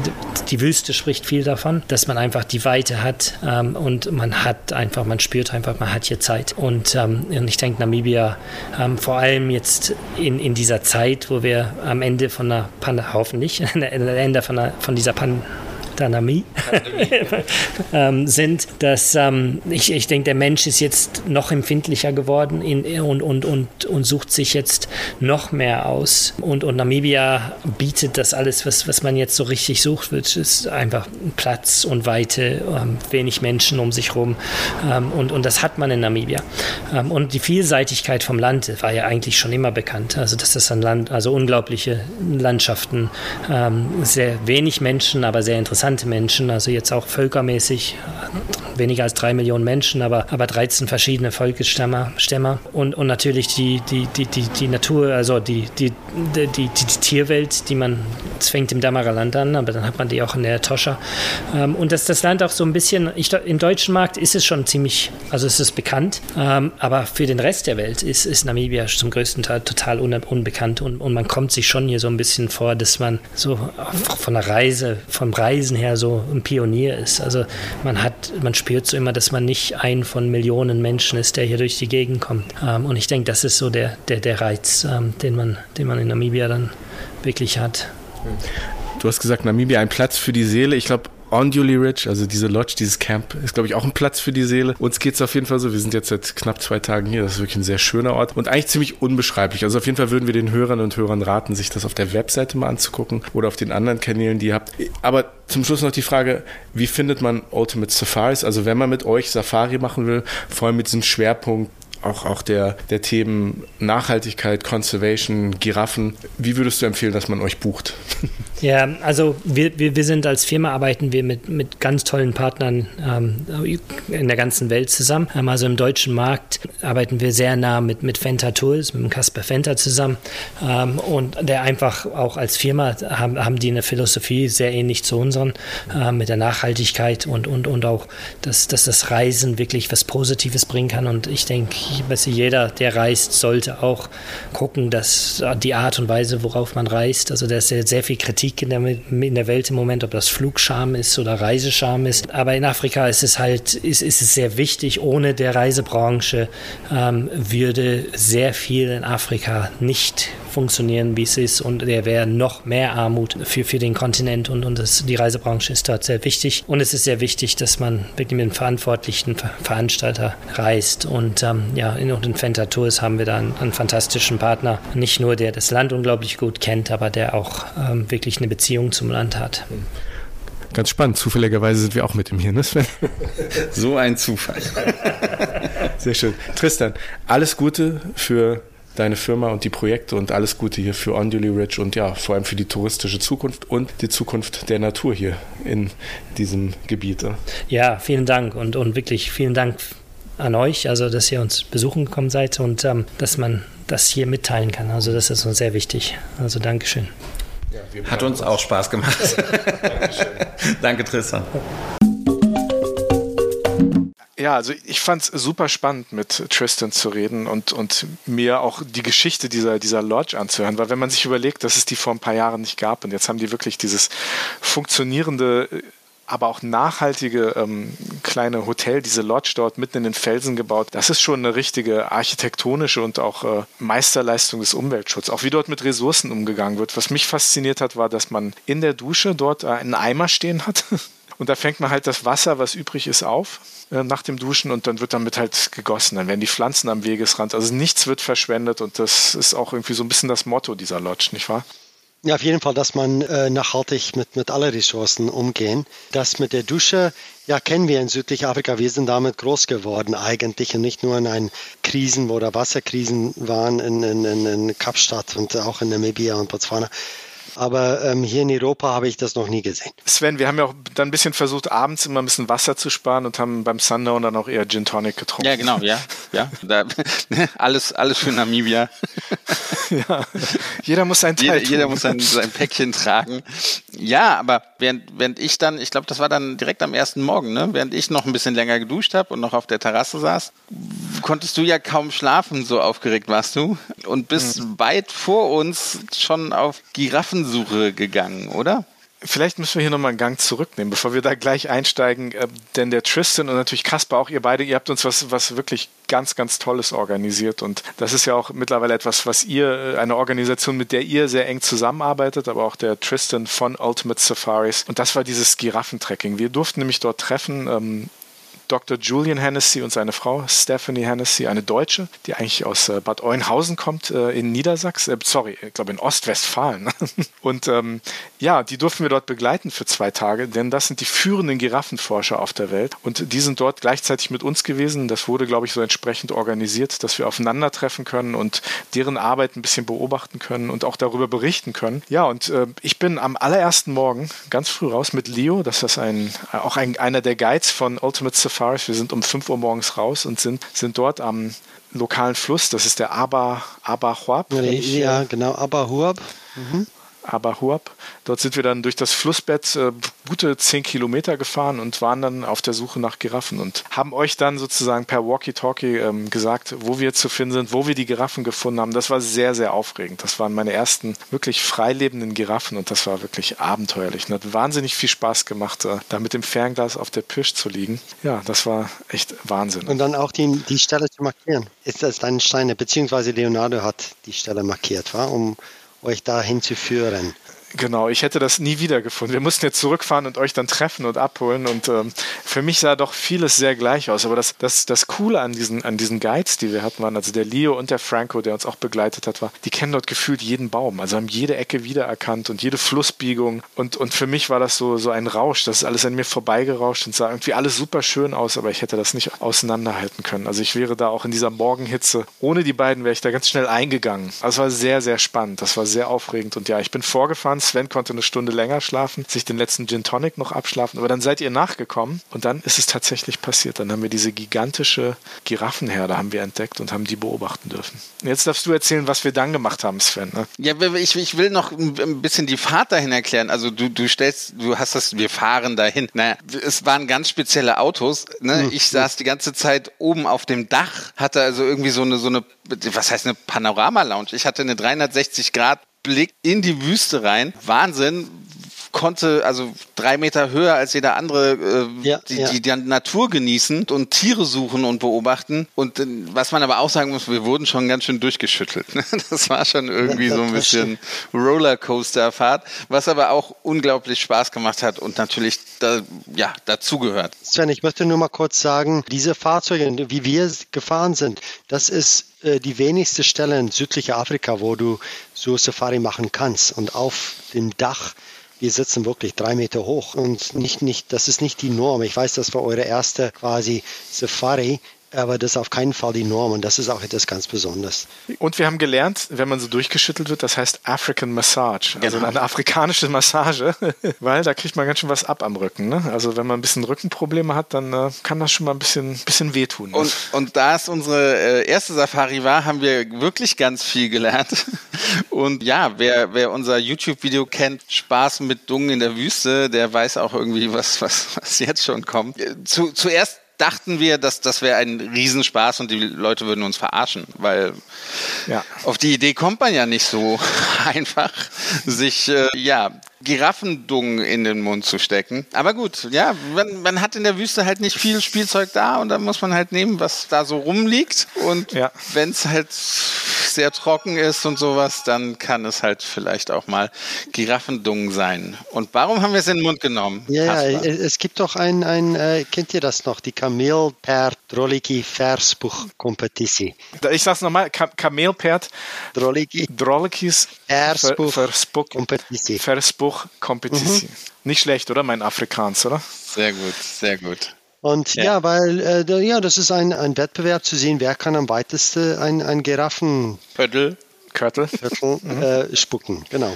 [SPEAKER 6] die Wüste spricht viel davon, dass man einfach die Weite hat ähm, und man hat einfach, man spürt einfach, man hat hier Zeit. Und, ähm, und ich denke, Namibia ähm, vor allem jetzt in, in dieser Zeit, wo wir am Ende von einer Pandemie, hoffentlich, am Ende von, einer, von dieser Pandemie Pandemie ähm, sind, dass ähm, ich, ich denke, der Mensch ist jetzt noch empfindlicher geworden in, und, und, und, und sucht sich jetzt noch mehr aus. Und, und Namibia bietet das alles, was, was man jetzt so richtig sucht, wird ist einfach Platz und Weite, ähm, wenig Menschen um sich herum. Ähm, und, und das hat man in Namibia. Ähm, und die Vielseitigkeit vom Land war ja eigentlich schon immer bekannt. Also, dass das ein Land, also unglaubliche Landschaften, ähm, sehr wenig Menschen, aber sehr interessant interessante Menschen, also jetzt auch völkermäßig weniger als drei Millionen Menschen, aber, aber 13 verschiedene Völkerstämmer Stämmer. Und, und natürlich die, die, die, die, die Natur, also die, die, die, die, die Tierwelt, die man, es fängt im Damaraland an, aber dann hat man die auch in der Toscha. Ähm, und dass das Land auch so ein bisschen, ich, im deutschen Markt ist es schon ziemlich, also es ist bekannt, ähm, aber für den Rest der Welt ist, ist Namibia zum größten Teil total unbekannt und, und man kommt sich schon hier so ein bisschen vor, dass man so von der Reise, vom Reisen Wesen her so ein Pionier ist. Also man hat, man spürt so immer, dass man nicht ein von Millionen Menschen ist, der hier durch die Gegend kommt. Ähm, und ich denke, das ist so der, der, der Reiz, ähm, den, man, den man in Namibia dann wirklich hat.
[SPEAKER 7] Du hast gesagt, Namibia ein Platz für die Seele. Ich glaube, Onduli Ridge, also diese Lodge, dieses Camp, ist, glaube ich, auch ein Platz für die Seele. Uns geht es auf jeden Fall so. Wir sind jetzt seit knapp zwei Tagen hier. Das ist wirklich ein sehr schöner Ort und eigentlich ziemlich unbeschreiblich. Also auf jeden Fall würden wir den Hörern und Hörern raten, sich das auf der Webseite mal anzugucken oder auf den anderen Kanälen, die ihr habt. Aber zum Schluss noch die Frage, wie findet man Ultimate Safaris? Also wenn man mit euch Safari machen will, vor allem mit diesem Schwerpunkt auch, auch der, der Themen Nachhaltigkeit, Conservation, Giraffen. Wie würdest du empfehlen, dass man euch bucht?
[SPEAKER 6] Ja, also wir, wir, wir sind als Firma arbeiten wir mit, mit ganz tollen Partnern ähm, in der ganzen Welt zusammen. Ähm, also im deutschen Markt arbeiten wir sehr nah mit, mit Fenta Tools, mit dem Kasper Fenta zusammen. Ähm, und der einfach auch als Firma haben, haben die eine Philosophie sehr ähnlich zu unseren, äh, mit der Nachhaltigkeit und, und, und auch, dass, dass das Reisen wirklich was Positives bringen kann. Und ich denke, jeder, der reist, sollte auch gucken, dass die Art und Weise, worauf man reist, also da ist sehr, sehr viel Kritik Kritik in der, in der Welt im Moment, ob das Flugscham ist oder Reisescham ist. Aber in Afrika ist es halt, ist, ist es sehr wichtig. Ohne der Reisebranche ähm, würde sehr viel in Afrika nicht funktionieren, wie es ist. Und der wäre noch mehr Armut für, für den Kontinent. Und, und das, die Reisebranche ist dort sehr wichtig. Und es ist sehr wichtig, dass man wirklich mit einem verantwortlichen Veranstalter reist. Und ähm, ja, in den Fenta Tours haben wir da einen, einen, fantastischen Partner. Nicht nur, der das Land unglaublich gut kennt, aber der auch ähm, wirklich eine Beziehung zum Land hat.
[SPEAKER 7] Ganz spannend. Zufälligerweise sind wir auch mit ihm hier, ne Sven?
[SPEAKER 5] So ein Zufall.
[SPEAKER 7] Sehr schön. Tristan, alles Gute für deine Firma und die Projekte und alles Gute hier für Onduli Ridge und ja, vor allem für die touristische Zukunft und die Zukunft der Natur hier in diesem Gebiet.
[SPEAKER 6] Ja, vielen Dank und, und wirklich vielen Dank an euch, also dass ihr uns besuchen gekommen seid und ähm, dass man das hier mitteilen kann. Also das ist uns sehr wichtig. Also Dankeschön.
[SPEAKER 5] Ja, Hat uns auch Spaß gemacht. Danke, Tristan.
[SPEAKER 2] Ja, also ich fand es super spannend, mit Tristan zu reden und, und mir auch die Geschichte dieser, dieser Lodge anzuhören, weil wenn man sich überlegt, dass es die vor ein paar Jahren nicht gab und jetzt haben die wirklich dieses funktionierende aber auch nachhaltige ähm, kleine Hotel, diese Lodge dort mitten in den Felsen gebaut. Das ist schon eine richtige architektonische und auch äh, Meisterleistung des Umweltschutzes. Auch wie dort mit Ressourcen umgegangen wird. Was mich fasziniert hat, war, dass man in der Dusche dort einen Eimer stehen hat. Und da fängt man halt das Wasser, was übrig ist, auf äh, nach dem Duschen und dann wird damit halt gegossen. Dann werden die Pflanzen am Wegesrand. Also nichts wird verschwendet und das ist auch irgendwie so ein bisschen das Motto dieser Lodge, nicht wahr?
[SPEAKER 4] Ja, auf jeden Fall, dass man äh, nachhaltig mit, mit allen Ressourcen umgehen. Das mit der Dusche, ja, kennen wir in Südafrika. Wir sind damit groß geworden eigentlich und nicht nur in einen Krisen, wo da Wasserkrisen waren in, in, in Kapstadt und auch in Namibia und Botswana. Aber ähm, hier in Europa habe ich das noch nie gesehen.
[SPEAKER 2] Sven, wir haben ja auch dann ein bisschen versucht, abends immer ein bisschen Wasser zu sparen und haben beim Sundown dann auch eher Gin Tonic getrunken.
[SPEAKER 3] Ja, genau, ja. ja. Da, alles, alles für Namibia.
[SPEAKER 2] ja. Jeder muss sein Teil
[SPEAKER 3] jeder, jeder muss sein, sein Päckchen tragen. Ja, aber während, während ich dann, ich glaube, das war dann direkt am ersten Morgen, ne? während ich noch ein bisschen länger geduscht habe und noch auf der Terrasse saß, konntest du ja kaum schlafen, so aufgeregt warst du. Und bist mhm. weit vor uns schon auf Giraffen Spurensuche gegangen, oder?
[SPEAKER 2] Vielleicht müssen wir hier nochmal einen Gang zurücknehmen, bevor wir da gleich einsteigen. Äh, denn der Tristan und natürlich Kasper, auch ihr beide, ihr habt uns was, was wirklich ganz, ganz Tolles organisiert. Und das ist ja auch mittlerweile etwas, was ihr, äh, eine Organisation, mit der ihr sehr eng zusammenarbeitet, aber auch der Tristan von Ultimate Safaris. Und das war dieses Giraffentracking. Wir durften nämlich dort treffen. Dr. Julian Hennessy und seine Frau Stephanie Hennessy, eine Deutsche, die eigentlich aus äh, Bad Oeynhausen kommt, äh, in Niedersachsen, äh, sorry, ich glaube in Ostwestfalen. und ähm, ja, die durften wir dort begleiten für zwei Tage, denn das sind die führenden Giraffenforscher auf der Welt. Und die sind dort gleichzeitig mit uns gewesen. Das wurde, glaube ich, so entsprechend organisiert, dass wir aufeinandertreffen können und deren Arbeit ein bisschen beobachten können und auch darüber berichten können. Ja, und äh, ich bin am allerersten Morgen ganz früh raus mit Leo, das ist ein, auch ein, einer der Guides von Ultimate Safari Safaris. Wir sind um 5 Uhr morgens raus und sind, sind dort am lokalen Fluss. Das ist der Aba, Abahuab.
[SPEAKER 4] Ja, ja, genau, Abahuab. Mhm.
[SPEAKER 2] Abahuab. Dort sind wir dann durch das Flussbett äh, gute zehn Kilometer gefahren und waren dann auf der Suche nach Giraffen und haben euch dann sozusagen per Walkie-Talkie ähm, gesagt, wo wir zu finden sind, wo wir die Giraffen gefunden haben. Das war sehr, sehr aufregend. Das waren meine ersten wirklich freilebenden Giraffen und das war wirklich abenteuerlich. Und hat wahnsinnig viel Spaß gemacht, äh, da mit dem Fernglas auf der Pirsch zu liegen. Ja, das war echt Wahnsinn.
[SPEAKER 4] Und dann auch die, die Stelle zu markieren. Ist das dein Steine, beziehungsweise Leonardo hat die Stelle markiert, war, um euch dahin zu führen.
[SPEAKER 2] Genau, ich hätte das nie wiedergefunden. Wir mussten jetzt zurückfahren und euch dann treffen und abholen. Und ähm, für mich sah doch vieles sehr gleich aus. Aber das, das, das Coole an diesen, an diesen Guides, die wir hatten, waren, also der Leo und der Franco, der uns auch begleitet hat, war, die kennen dort gefühlt jeden Baum. Also haben jede Ecke wiedererkannt und jede Flussbiegung. Und, und für mich war das so, so ein Rausch. Das ist alles an mir vorbeigerauscht und sah irgendwie alles super schön aus, aber ich hätte das nicht auseinanderhalten können. Also ich wäre da auch in dieser Morgenhitze, ohne die beiden wäre ich da ganz schnell eingegangen. Also war sehr, sehr spannend. Das war sehr aufregend. Und ja, ich bin vorgefahren Sven konnte eine Stunde länger schlafen, sich den letzten Gin Tonic noch abschlafen, aber dann seid ihr nachgekommen und dann ist es tatsächlich passiert. Dann haben wir diese gigantische Giraffenherde haben wir entdeckt und haben die beobachten dürfen. Jetzt darfst du erzählen, was wir dann gemacht haben, Sven. Ne?
[SPEAKER 3] Ja, ich, ich will noch ein bisschen die Fahrt dahin erklären. Also du, du stellst, du hast das, wir fahren dahin. Naja, es waren ganz spezielle Autos. Ne? Ich saß die ganze Zeit oben auf dem Dach, hatte also irgendwie so eine, so eine, was heißt eine Panorama-Lounge? Ich hatte eine 360 Grad Blick in die Wüste rein. Wahnsinn. Konnte also drei Meter höher als jeder andere äh,
[SPEAKER 4] Ja,
[SPEAKER 3] die,
[SPEAKER 4] ja.
[SPEAKER 3] die, die Natur genießen und Tiere suchen und beobachten. Und äh, was man aber auch sagen muss, wir wurden schon ganz schön durchgeschüttelt. ne? Das war schon irgendwie so ein bisschen Rollercoaster-Fahrt, was aber auch unglaublich Spaß gemacht hat und natürlich da, ja, dazugehört.
[SPEAKER 4] Sven, ich möchte nur mal kurz sagen, diese Fahrzeuge, wie wir gefahren sind, das ist äh, die wenigste Stelle in südlicher Afrika, wo du so Safari machen kannst. Und auf dem Dach, wir sitzen wirklich drei Meter hoch und nicht, nicht, das ist nicht die Norm. Ich weiß, das war eure erste quasi Safari, aber das ist auf keinen Fall die Norm und das ist auch etwas ganz Besonderes.
[SPEAKER 2] Und wir haben gelernt, wenn man so durchgeschüttelt wird, das heißt African Massage. Also
[SPEAKER 3] Genau.
[SPEAKER 2] eine afrikanische Massage, weil da kriegt man ganz schön was ab am Rücken. Ne? Also wenn man ein bisschen Rückenprobleme hat, dann äh, kann das schon mal ein bisschen, bisschen wehtun. Ne?
[SPEAKER 3] Und, und da es unsere äh, erste Safari war, haben wir wirklich ganz viel gelernt. Und ja, wer, wer unser YouTube-Video kennt, Spaß mit Dungen in der Wüste, der weiß auch irgendwie, was, was, was jetzt schon kommt. Äh, Zu, zuerst dachten wir, dass das wäre ein Riesenspaß und die Leute würden uns verarschen, weil
[SPEAKER 2] Ja.
[SPEAKER 3] auf die Idee kommt man ja nicht so einfach, sich äh, ja Giraffendungen in den Mund zu stecken. Aber gut, ja, man, man hat in der Wüste halt nicht viel Spielzeug da und dann muss man halt nehmen, was da so rumliegt. Und
[SPEAKER 2] Ja.
[SPEAKER 3] wenn es halt sehr trocken ist und sowas, dann kann es halt vielleicht auch mal Giraffendungen sein. Und warum haben wir es in den Mund genommen?
[SPEAKER 4] Ja, ja,
[SPEAKER 3] Kaspar?
[SPEAKER 4] es gibt doch ein, ein äh, kennt ihr das noch, die Kamel per Droliki Versbuch Competitie.
[SPEAKER 2] Ich sag's nochmal, Ka Kamelpferd,
[SPEAKER 4] Droliki
[SPEAKER 2] Drolekis,
[SPEAKER 4] Versbuch Competitie.
[SPEAKER 2] Verspuch, Competition. Nicht schlecht, oder? Mein Afrikaans, oder?
[SPEAKER 3] Sehr gut, sehr gut.
[SPEAKER 4] Und ja,
[SPEAKER 3] Ja.
[SPEAKER 4] weil äh, ja, das ist ein, ein Wettbewerb zu sehen, wer kann am weitesten ein, ein Giraffenviertel
[SPEAKER 3] Pöttl.
[SPEAKER 2] Körtel.
[SPEAKER 4] äh, spucken. Genau.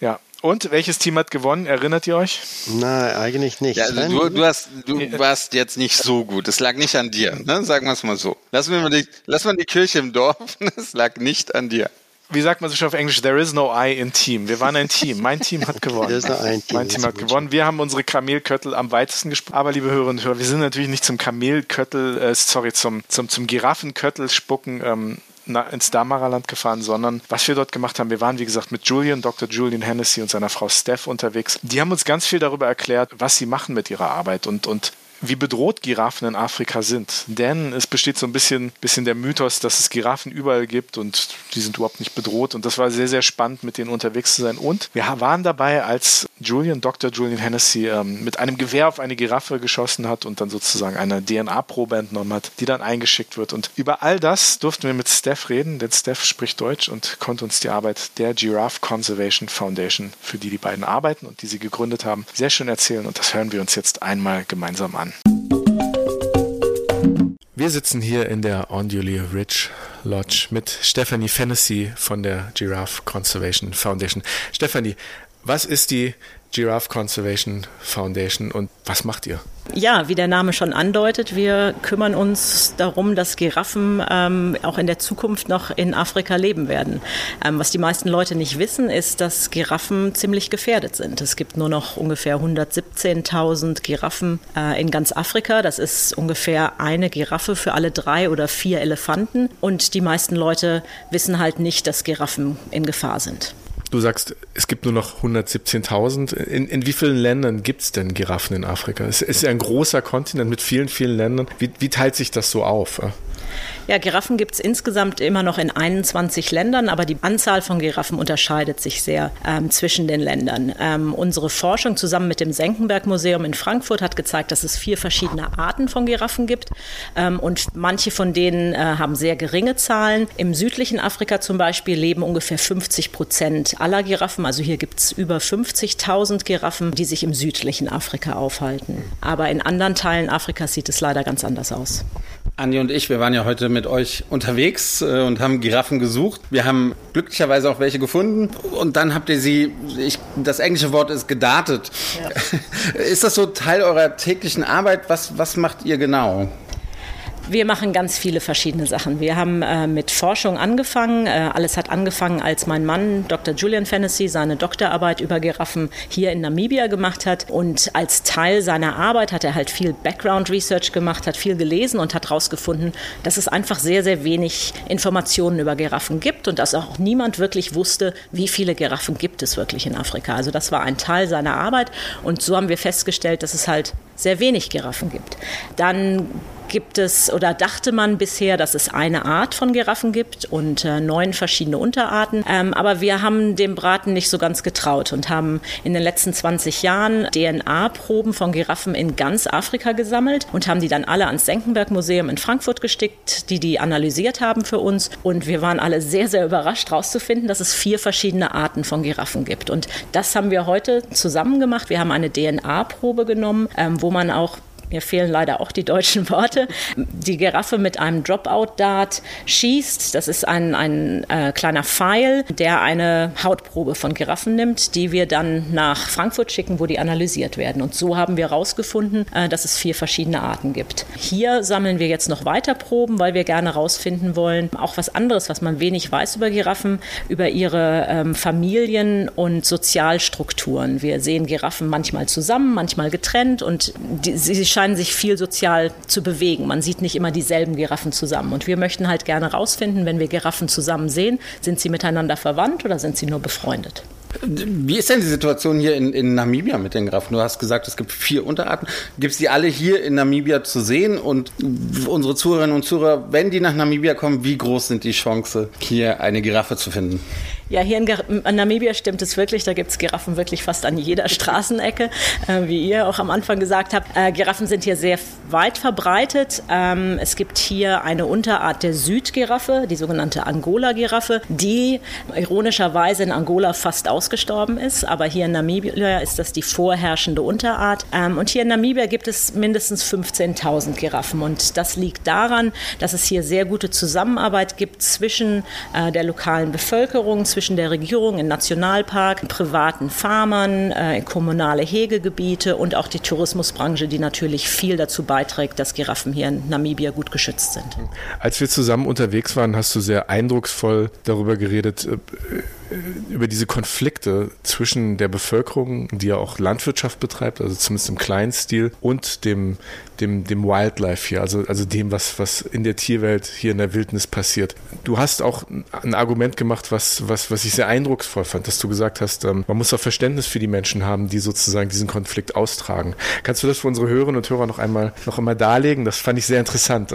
[SPEAKER 2] Ja. Und welches Team hat gewonnen? Erinnert ihr euch?
[SPEAKER 4] Nein, eigentlich nicht.
[SPEAKER 3] Ja, also du, du, hast, du warst jetzt nicht so gut. Es lag nicht an dir, ne? sagen wir es mal so. Lassen wir mal die, lassen wir die Kirche im Dorf. Es lag nicht an dir.
[SPEAKER 2] Wie sagt man so schön auf Englisch? There is no I in Team. Wir waren ein Team. Mein Team hat gewonnen.
[SPEAKER 4] There is no I in Team.
[SPEAKER 2] Mein Team hat gewonnen. Wir haben unsere Kamelköttel am weitesten gesprochen. Aber liebe Hörerinnen und Hörer, wir sind natürlich nicht zum Kamelköttel, äh, sorry, zum, zum, zum Giraffenköttel spucken. Ähm, ins Damaraland gefahren, sondern was wir dort gemacht haben, wir waren wie gesagt mit Julian, Dr. Julian Hennessy und seiner Frau Steph unterwegs. Die haben uns ganz viel darüber erklärt, was sie machen mit ihrer Arbeit und, und wie bedroht Giraffen in Afrika sind. Denn es besteht so ein bisschen, bisschen der Mythos, dass es Giraffen überall gibt und die sind überhaupt nicht bedroht. Und das war sehr, sehr spannend, mit denen unterwegs zu sein. Und wir waren dabei, als Julian, Dr. Julian Hennessy, ähm, mit einem Gewehr auf eine Giraffe geschossen hat und dann sozusagen eine DNA-Probe entnommen hat, die dann eingeschickt wird. Und über all das durften wir mit Steph reden, denn Steph spricht Deutsch und konnte uns die Arbeit der Giraffe Conservation Foundation, für die die beiden arbeiten und die sie gegründet haben, sehr schön erzählen. Und das hören wir uns jetzt einmal gemeinsam an. Wir sitzen hier in der Onduli Ridge Lodge mit Stephanie Fennessy von der Giraffe Conservation Foundation. Stephanie, was ist die Giraffe Conservation Foundation und was macht ihr?
[SPEAKER 8] Ja, wie der Name schon andeutet, wir kümmern uns darum, dass Giraffen ähm, auch in der Zukunft noch in Afrika leben werden. Ähm, was die meisten Leute nicht wissen, ist, dass Giraffen ziemlich gefährdet sind. Es gibt nur noch ungefähr 117.000 Giraffen äh, in ganz Afrika. Das ist ungefähr eine Giraffe für alle drei oder vier Elefanten. Und die meisten Leute wissen halt nicht, dass Giraffen in Gefahr sind.
[SPEAKER 2] Du sagst, es gibt nur noch 117.000. In, in wie vielen Ländern gibt es denn Giraffen in Afrika? Es ist ja ein großer Kontinent mit vielen, vielen Ländern. Wie, wie teilt sich das so auf?
[SPEAKER 8] Ja, Giraffen gibt es insgesamt immer noch in 21 Ländern, aber die Anzahl von Giraffen unterscheidet sich sehr ähm, zwischen den Ländern. Ähm, unsere Forschung zusammen mit dem Senckenberg Museum in Frankfurt hat gezeigt, dass es vier verschiedene Arten von Giraffen gibt ähm, und manche von denen äh, haben sehr geringe Zahlen. Im südlichen Afrika zum Beispiel leben ungefähr 50 Prozent aller Giraffen. Also hier gibt es über 50.000 Giraffen, die sich im südlichen Afrika aufhalten. Aber in anderen Teilen Afrikas sieht es leider ganz anders aus.
[SPEAKER 5] Andi und ich, wir waren ja heute mit euch unterwegs äh, und haben Giraffen gesucht. Wir haben glücklicherweise auch welche gefunden und dann habt ihr sie, ich, das englische Wort ist gedartet. Ja. Ist das so Teil eurer täglichen Arbeit? Was, was macht ihr genau?
[SPEAKER 8] Wir machen ganz viele verschiedene Sachen. Wir haben äh, mit Forschung angefangen. Äh, alles hat angefangen, als mein Mann, Dr. Julian Fennessy, seine Doktorarbeit über Giraffen hier in Namibia gemacht hat. Und als Teil seiner Arbeit hat er halt viel Background Research gemacht, hat viel gelesen und hat herausgefunden, dass es einfach sehr, sehr wenig Informationen über Giraffen gibt und dass auch niemand wirklich wusste, wie viele Giraffen gibt es wirklich in Afrika. Also das war ein Teil seiner Arbeit und so haben wir festgestellt, dass es halt sehr wenig Giraffen gibt. Dann gibt es oder dachte man bisher, dass es eine Art von Giraffen gibt und äh, neun verschiedene Unterarten. Ähm, aber wir haben dem Braten nicht so ganz getraut und haben in den letzten 20 Jahren DNA-Proben von Giraffen in ganz Afrika gesammelt und haben die dann alle ans Senckenberg-Museum in Frankfurt gestickt, die die analysiert haben für uns. Und wir waren alle sehr, sehr überrascht herauszufinden, dass es vier verschiedene Arten von Giraffen gibt. Und das haben wir heute zusammen gemacht. Wir haben eine DNA-Probe genommen, ähm, wo man auch mir fehlen leider auch die deutschen Worte, die Giraffe mit einem Dropout-Dart schießt. Das ist ein, ein äh, kleiner Pfeil, der eine Hautprobe von Giraffen nimmt, die wir dann nach Frankfurt schicken, wo die analysiert werden. Und so haben wir herausgefunden, äh, dass es vier verschiedene Arten gibt. Hier sammeln wir jetzt noch weiter Proben, weil wir gerne herausfinden wollen, auch was anderes, was man wenig weiß über Giraffen, über ihre ähm, Familien und Sozialstrukturen. Wir sehen Giraffen manchmal zusammen, manchmal getrennt und die, sie scheinen sich viel sozial zu bewegen. Man sieht nicht immer dieselben Giraffen zusammen. Und wir möchten halt gerne herausfinden, wenn wir Giraffen zusammen sehen, sind sie miteinander verwandt oder sind sie nur befreundet?
[SPEAKER 5] Wie ist denn die Situation hier in, in Namibia mit den Giraffen? Du hast gesagt, es gibt vier Unterarten. Gibt es die alle hier in Namibia zu sehen? Und unsere Zuhörerinnen und Zuhörer, wenn die nach Namibia kommen, wie groß sind die Chancen, hier eine Giraffe zu finden?
[SPEAKER 8] Ja, hier in, in Namibia stimmt es wirklich. Da gibt es Giraffen wirklich fast an jeder Straßenecke, äh, wie ihr auch am Anfang gesagt habt. Äh, Giraffen sind hier sehr weit verbreitet. Ähm, es gibt hier eine Unterart der Südgiraffe, die sogenannte Angola-Giraffe, die ironischerweise in Angola fast ausgestorben ist. Aber hier in Namibia ist das die vorherrschende Unterart. Ähm, und hier in Namibia gibt es mindestens 15.000 Giraffen. Und das liegt daran, dass es hier sehr gute Zusammenarbeit gibt zwischen äh, der lokalen Bevölkerung, zwischen der Regierung in Nationalpark, privaten Farmern, äh, kommunale Hegegebiete und auch die Tourismusbranche, die natürlich viel dazu beiträgt, dass Giraffen hier in Namibia gut geschützt sind.
[SPEAKER 7] Als wir zusammen unterwegs waren, hast du sehr eindrucksvoll darüber geredet, äh, über diese Konflikte zwischen der Bevölkerung, die ja auch Landwirtschaft betreibt, also zumindest im kleinen Stil, und dem, dem, dem Wildlife hier, also, also dem, was, was in der Tierwelt hier in der Wildnis passiert. Du hast auch ein Argument gemacht, was, was, was ich sehr eindrucksvoll fand, dass du gesagt hast, ähm, man muss auch Verständnis für die Menschen haben, die sozusagen diesen Konflikt austragen. Kannst du das für unsere Hörerinnen und Hörer noch einmal, noch einmal darlegen? Das fand ich sehr interessant.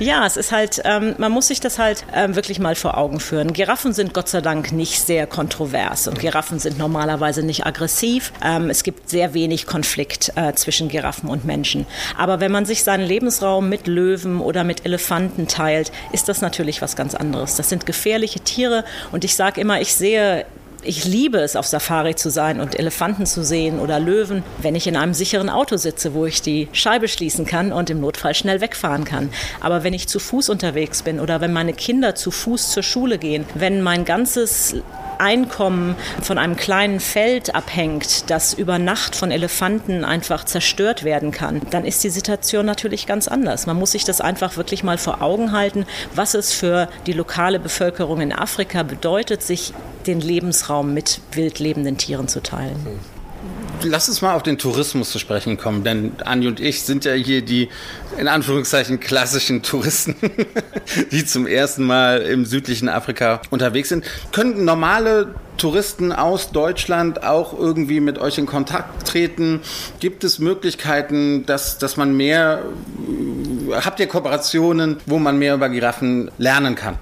[SPEAKER 8] Ja, es ist halt, ähm, man muss sich das halt ähm, wirklich mal vor Augen führen. Giraffen sind Gott sei Dank nicht sehr kontrovers und Giraffen sind normalerweise nicht aggressiv. Ähm, es gibt sehr wenig Konflikt äh, zwischen Giraffen und Menschen. Aber wenn man sich seinen Lebensraum mit Löwen oder mit Elefanten teilt, ist das natürlich was ganz anderes. Das sind gefährliche Tiere und ich sage immer, ich sehe ich liebe es, auf Safari zu sein und Elefanten zu sehen oder Löwen, wenn ich in einem sicheren Auto sitze, wo ich die Scheibe schließen kann und im Notfall schnell wegfahren kann. Aber wenn ich zu Fuß unterwegs bin oder wenn meine Kinder zu Fuß zur Schule gehen, wenn mein ganzes Einkommen von einem kleinen Feld abhängt, das über Nacht von Elefanten einfach zerstört werden kann, dann ist die Situation natürlich ganz anders. Man muss sich das einfach wirklich mal vor Augen halten, was es für die lokale Bevölkerung in Afrika bedeutet, sich den Lebensraum mit wild lebenden Tieren zu teilen.
[SPEAKER 5] Lass uns mal auf den Tourismus zu sprechen kommen, denn Anni und ich sind ja hier die in Anführungszeichen klassischen Touristen, die zum ersten Mal im südlichen Afrika unterwegs sind. Können normale Touristen aus Deutschland auch irgendwie mit euch in Kontakt treten? Gibt es Möglichkeiten, dass, dass man mehr, habt ihr Kooperationen, wo man mehr über Giraffen lernen kann?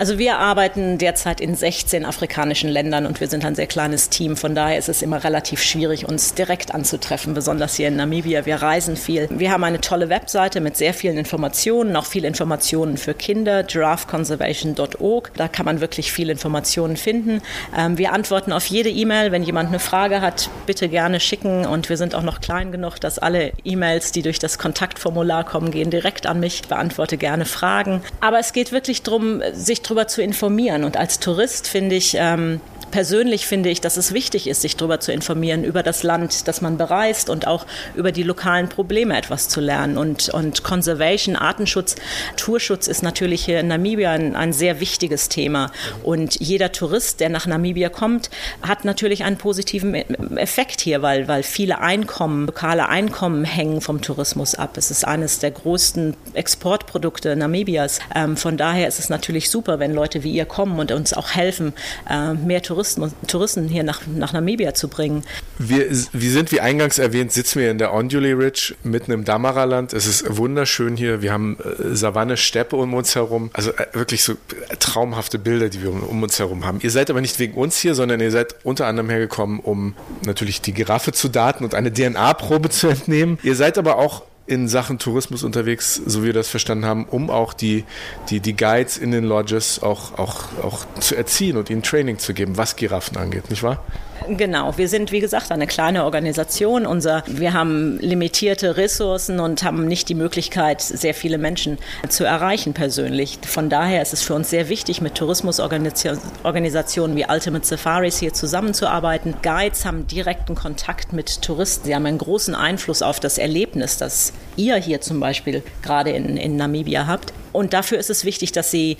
[SPEAKER 8] Also wir arbeiten derzeit in 16 afrikanischen Ländern und wir sind ein sehr kleines Team. Von daher ist es immer relativ schwierig, uns direkt anzutreffen, besonders hier in Namibia. Wir reisen viel. Wir haben eine tolle Webseite mit sehr vielen Informationen, auch viele Informationen für Kinder, giraffeconservation.org. Da kann man wirklich viele Informationen finden. Ähm, wir antworten auf jede E-Mail. Wenn jemand eine Frage hat, bitte gerne schicken. Und wir sind auch noch klein genug, dass alle E-Mails, die durch das Kontaktformular kommen, gehen direkt an mich. Ich beantworte gerne Fragen. Aber es geht wirklich darum, sich darüber zu informieren. Und als Tourist finde ich, ähm, persönlich finde ich, dass es wichtig ist, sich darüber zu informieren, über das Land, das man bereist und auch über die lokalen Probleme etwas zu lernen. Und, und Conservation, Artenschutz, Naturschutz ist natürlich hier in Namibia ein, ein sehr wichtiges Thema. Und jeder Tourist, der nach Namibia kommt, hat natürlich einen positiven e-, Effekt hier, weil, weil viele Einkommen, lokale Einkommen hängen vom Tourismus ab. Es ist eines der größten Exportprodukte Namibias. Ähm, von daher ist es natürlich super, wenn Leute wie ihr kommen und uns auch helfen, äh, mehr Touristen, Touristen hier nach, nach Namibia zu bringen.
[SPEAKER 7] Wir, wir sind, wie eingangs erwähnt, sitzen wir in der Onduli Ridge mitten im Damara-Land. Es ist wunderschön hier. Wir haben äh, Savanne, Steppe um uns herum. Also äh, wirklich so traumhafte Bilder, die wir um, um uns herum haben. Ihr seid aber nicht wegen uns hier, sondern ihr seid unter anderem hergekommen, um natürlich die Giraffe zu daten und eine DNA-Probe zu entnehmen. Ihr seid aber auch in Sachen Tourismus unterwegs, so wie wir das verstanden haben, um auch die, die, die Guides in den Lodges auch, auch, auch zu erziehen und ihnen Training zu geben, was Giraffen angeht, nicht wahr?
[SPEAKER 8] Genau, wir sind wie gesagt eine kleine Organisation. Unser, wir haben limitierte Ressourcen und haben nicht die Möglichkeit, sehr viele Menschen zu erreichen persönlich. Von daher ist es für uns sehr wichtig, mit Tourismusorganisationen wie Ultimate Safaris hier zusammenzuarbeiten. Guides haben direkten Kontakt mit Touristen. Sie haben einen großen Einfluss auf das Erlebnis, das ihr hier zum Beispiel gerade in, in Namibia habt. Und dafür ist es wichtig, dass sie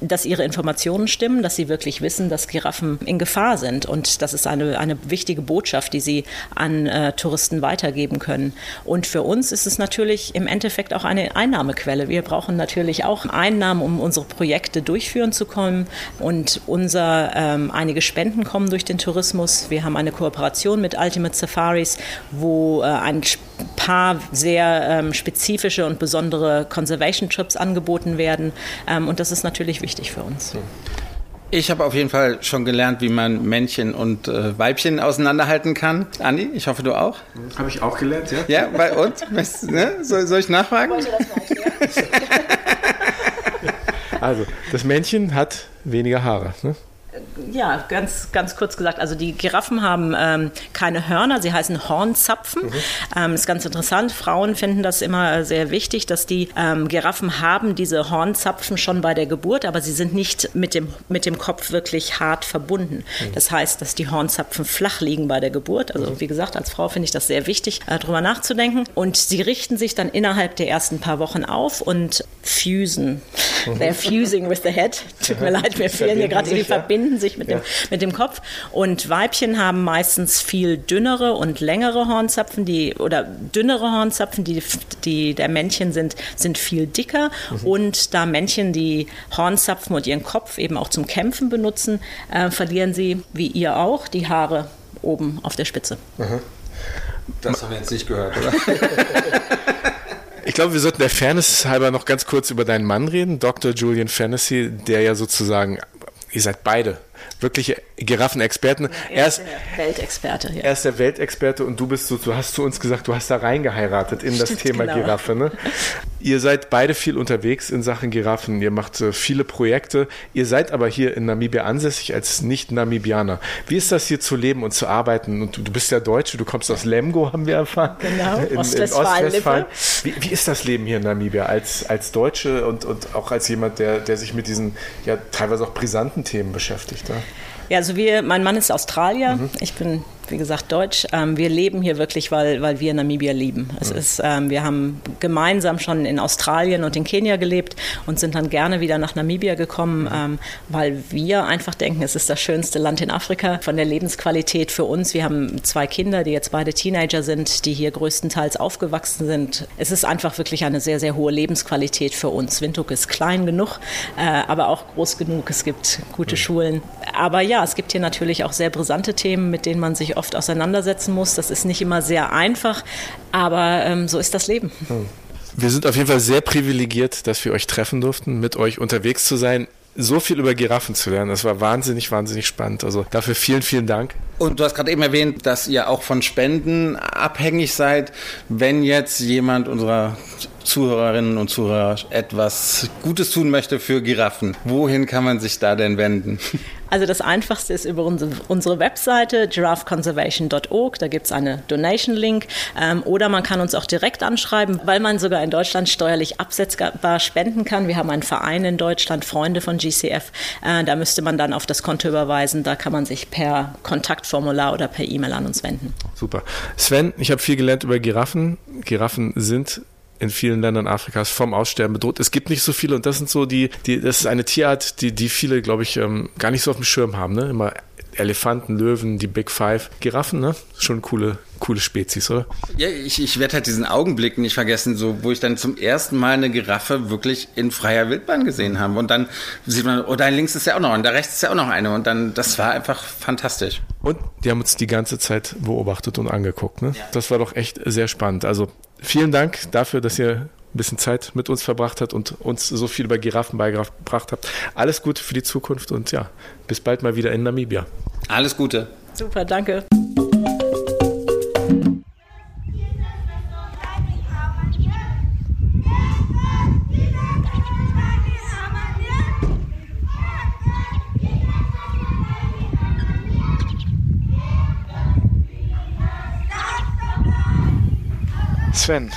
[SPEAKER 8] dass ihre Informationen stimmen, dass sie wirklich wissen, dass Giraffen in Gefahr sind. Und das ist eine, eine wichtige Botschaft, die sie an äh, Touristen weitergeben können. Und für uns ist es natürlich im Endeffekt auch eine Einnahmequelle. Wir brauchen natürlich auch Einnahmen, um unsere Projekte durchführen zu können. Und unser, ähm, einige Spenden kommen durch den Tourismus. Wir haben eine Kooperation mit Ultimate Safaris, wo äh, ein paar sehr ähm, spezifische und besondere Conservation Trips angeboten werden. Ähm, und das ist natürlich wichtig für uns.
[SPEAKER 5] Ich habe auf jeden Fall schon gelernt, wie man Männchen und äh, Weibchen auseinanderhalten kann. Andi, ich hoffe, du auch.
[SPEAKER 7] Habe ich auch gelernt, ja.
[SPEAKER 5] Ja, bei uns? Ne? Soll, soll, ich nachfragen? Ich das
[SPEAKER 7] also, das Männchen hat weniger Haare. Ne?
[SPEAKER 8] Ja, ganz, ganz kurz gesagt. Also die Giraffen haben ähm, keine Hörner, sie heißen Hornzapfen. Mhm. Ähm, ist ganz interessant. Frauen finden das immer sehr wichtig, dass die ähm, Giraffen haben diese Hornzapfen schon bei der Geburt, aber sie sind nicht mit dem, mit dem Kopf wirklich hart verbunden. Mhm. Das heißt, dass die Hornzapfen flach liegen bei der Geburt. Also mhm. wie gesagt, als Frau finde ich das sehr wichtig, äh, darüber nachzudenken. Und sie richten sich dann innerhalb der ersten paar Wochen auf und fusen. They're fusing with the head. Tut mir leid, mir fehlen hier gerade die Verbinden sich mit, ja. dem, mit dem Kopf. Und Weibchen haben meistens viel dünnere und längere Hornzapfen, die oder dünnere Hornzapfen, die, die der Männchen sind, sind viel dicker. Mhm. Und da Männchen die Hornzapfen und ihren Kopf eben auch zum Kämpfen benutzen, äh, verlieren sie, wie ihr auch, die Haare oben auf der Spitze. Mhm.
[SPEAKER 5] Das haben wir jetzt nicht gehört, oder?
[SPEAKER 7] Ich glaube, wir sollten der Fairness halber noch ganz kurz über deinen Mann reden, Dr. Julian Fantasy, der ja sozusagen, ihr seid beide wirkliche Giraffenexperten.
[SPEAKER 8] Er ist der Weltexperte.
[SPEAKER 7] Ja. Er ist der Weltexperte und du bist so, du hast zu uns gesagt, du hast da reingeheiratet in das Thema genau. Giraffe. Ne? Ihr seid beide viel unterwegs in Sachen Giraffen. Ihr macht äh, viele Projekte. Ihr seid aber hier in Namibia ansässig als Nicht-Namibianer. Wie ist das hier zu leben und zu arbeiten? Und du, du bist ja Deutsche, du kommst aus Lemgo, haben wir erfahren.
[SPEAKER 8] Genau, in, Ostwestfalen. Ostwestfalen.
[SPEAKER 7] Wie, wie, ist das Leben hier in Namibia als, als Deutsche und, und auch als jemand, der, der sich mit diesen ja teilweise auch brisanten Themen beschäftigt? Ja?
[SPEAKER 8] Ja, also wir, mein Mann ist Australier, mhm. ich bin wie gesagt, Deutsch. Ähm, wir leben hier wirklich, weil, weil wir Namibia lieben. Es mhm. ist, ähm, wir haben gemeinsam schon in Australien und in Kenia gelebt und sind dann gerne wieder nach Namibia gekommen, mhm. ähm, weil wir einfach denken, es ist das schönste Land in Afrika. Von der Lebensqualität für uns. Wir haben zwei Kinder, die jetzt beide Teenager sind, die hier größtenteils aufgewachsen sind. Es ist einfach wirklich eine sehr, sehr hohe Lebensqualität für uns. Windhoek ist klein genug, äh, aber auch groß genug. Es gibt gute mhm. Schulen. Aber ja, es gibt hier natürlich auch sehr brisante Themen, mit denen man sich oft auseinandersetzen muss. Das ist nicht immer sehr einfach, aber ähm, so ist das Leben. Hm.
[SPEAKER 7] Wir sind auf jeden Fall sehr privilegiert, dass wir euch treffen durften, mit euch unterwegs zu sein so viel über Giraffen zu lernen. Das war wahnsinnig, wahnsinnig spannend. Also dafür vielen, vielen Dank.
[SPEAKER 5] Und du hast gerade eben erwähnt, dass ihr auch von Spenden abhängig seid. Wenn jetzt jemand unserer Zuhörerinnen und Zuhörer etwas Gutes tun möchte für Giraffen, wohin kann man sich da denn wenden?
[SPEAKER 8] Also das Einfachste ist über unsere, Webseite giraffeconservation.org, da gibt es eine Donation-Link ähm, oder man kann uns auch direkt anschreiben, weil man sogar in Deutschland steuerlich absetzbar spenden kann. Wir haben einen Verein in Deutschland, Freunde von GCF, äh, da müsste man dann auf das Konto überweisen, da kann man sich per Kontaktformular oder per E-Mail an uns wenden.
[SPEAKER 7] Super. Sven, ich habe viel gelernt über Giraffen. Giraffen sind in vielen Ländern Afrikas vom Aussterben bedroht. Es gibt nicht so viele und das sind so die, die das ist eine Tierart, die, die viele, glaube ich, ähm, gar nicht so auf dem Schirm haben. Ne? Immer Elefanten, Löwen, die Big Five, Giraffen, ne? Schon coole, coole Spezies, oder?
[SPEAKER 5] Ja, ich, ich werde halt diesen Augenblick nicht vergessen, so wo ich dann zum ersten Mal eine Giraffe wirklich in freier Wildbahn gesehen habe. Und dann sieht man, oh, da links ist ja auch noch und da rechts ist ja auch noch eine. Und dann, das war einfach fantastisch.
[SPEAKER 7] Und die haben uns die ganze Zeit beobachtet und angeguckt. Ne? Ja. Das war doch echt sehr spannend. Also vielen Dank dafür, dass ihr ein bisschen Zeit mit uns verbracht habt und uns so viel über Giraffen beigebracht habt. Alles Gute für die Zukunft und ja, bis bald mal wieder in Namibia.
[SPEAKER 5] Alles Gute.
[SPEAKER 8] Super, danke.
[SPEAKER 2] Sven,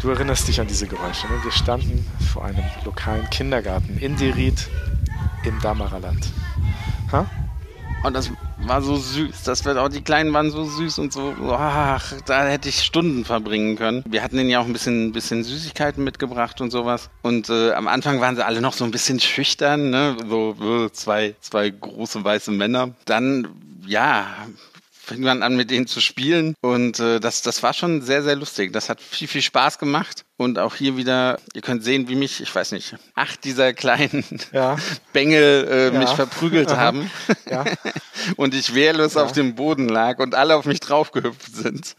[SPEAKER 2] du erinnerst dich an diese Geräusche. Ne? Wir standen vor einem lokalen Kindergarten in Derit im Damaraland.
[SPEAKER 3] Ha? Und das war so süß. Das wird auch die Kleinen waren so süß und so. Ach, da hätte ich Stunden verbringen können. Wir hatten ihnen ja auch ein bisschen, bisschen Süßigkeiten mitgebracht und sowas. Und äh, am Anfang waren sie alle noch so ein bisschen schüchtern, ne? So äh, zwei, zwei große weiße Männer. Dann, ja, fing man an, mit denen zu spielen. Und äh, das, das war schon sehr, sehr lustig. Das hat viel, viel Spaß gemacht. Und auch hier wieder, ihr könnt sehen, wie mich, ich weiß nicht, acht dieser kleinen ja. Bengel äh, ja. mich verprügelt haben. Ja. und ich wehrlos auf dem Boden lag und alle auf mich draufgehüpft sind.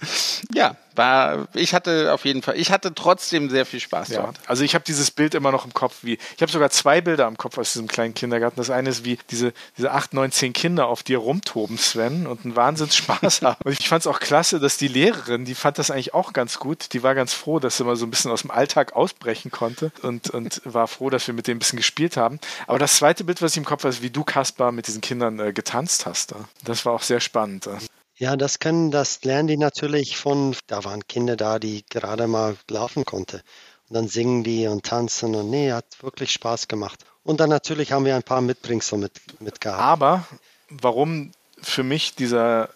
[SPEAKER 3] Ja, war, ich hatte auf jeden Fall, ich hatte trotzdem sehr viel Spaß dort.
[SPEAKER 2] Also ich habe dieses Bild immer noch im Kopf, wie, ich habe sogar zwei Bilder im Kopf aus diesem kleinen Kindergarten. Das eine ist, wie diese, diese acht, neun, zehn Kinder auf dir rumtoben, Sven, und einen Wahnsinnsspaß haben. Und ich fand es auch klasse, dass die Lehrerin, die fand das eigentlich auch ganz gut. Die war ganz froh, dass sie mal so ein bisschen aus dem Alltag ausbrechen konnte und, und war froh, dass wir mit dem ein bisschen gespielt haben. Aber das zweite Bild, was ich im Kopf habe, ist, wie du, Kaspar, mit diesen Kindern äh, getanzt hast. Das war auch sehr spannend.
[SPEAKER 4] Ja, das können, das lernen die natürlich von, da waren Kinder da, die gerade mal laufen konnten. Und dann singen die und tanzen und nee, hat wirklich Spaß gemacht. Und dann natürlich haben wir ein paar Mitbringsel mit, mit gehabt.
[SPEAKER 2] Aber warum für mich dieser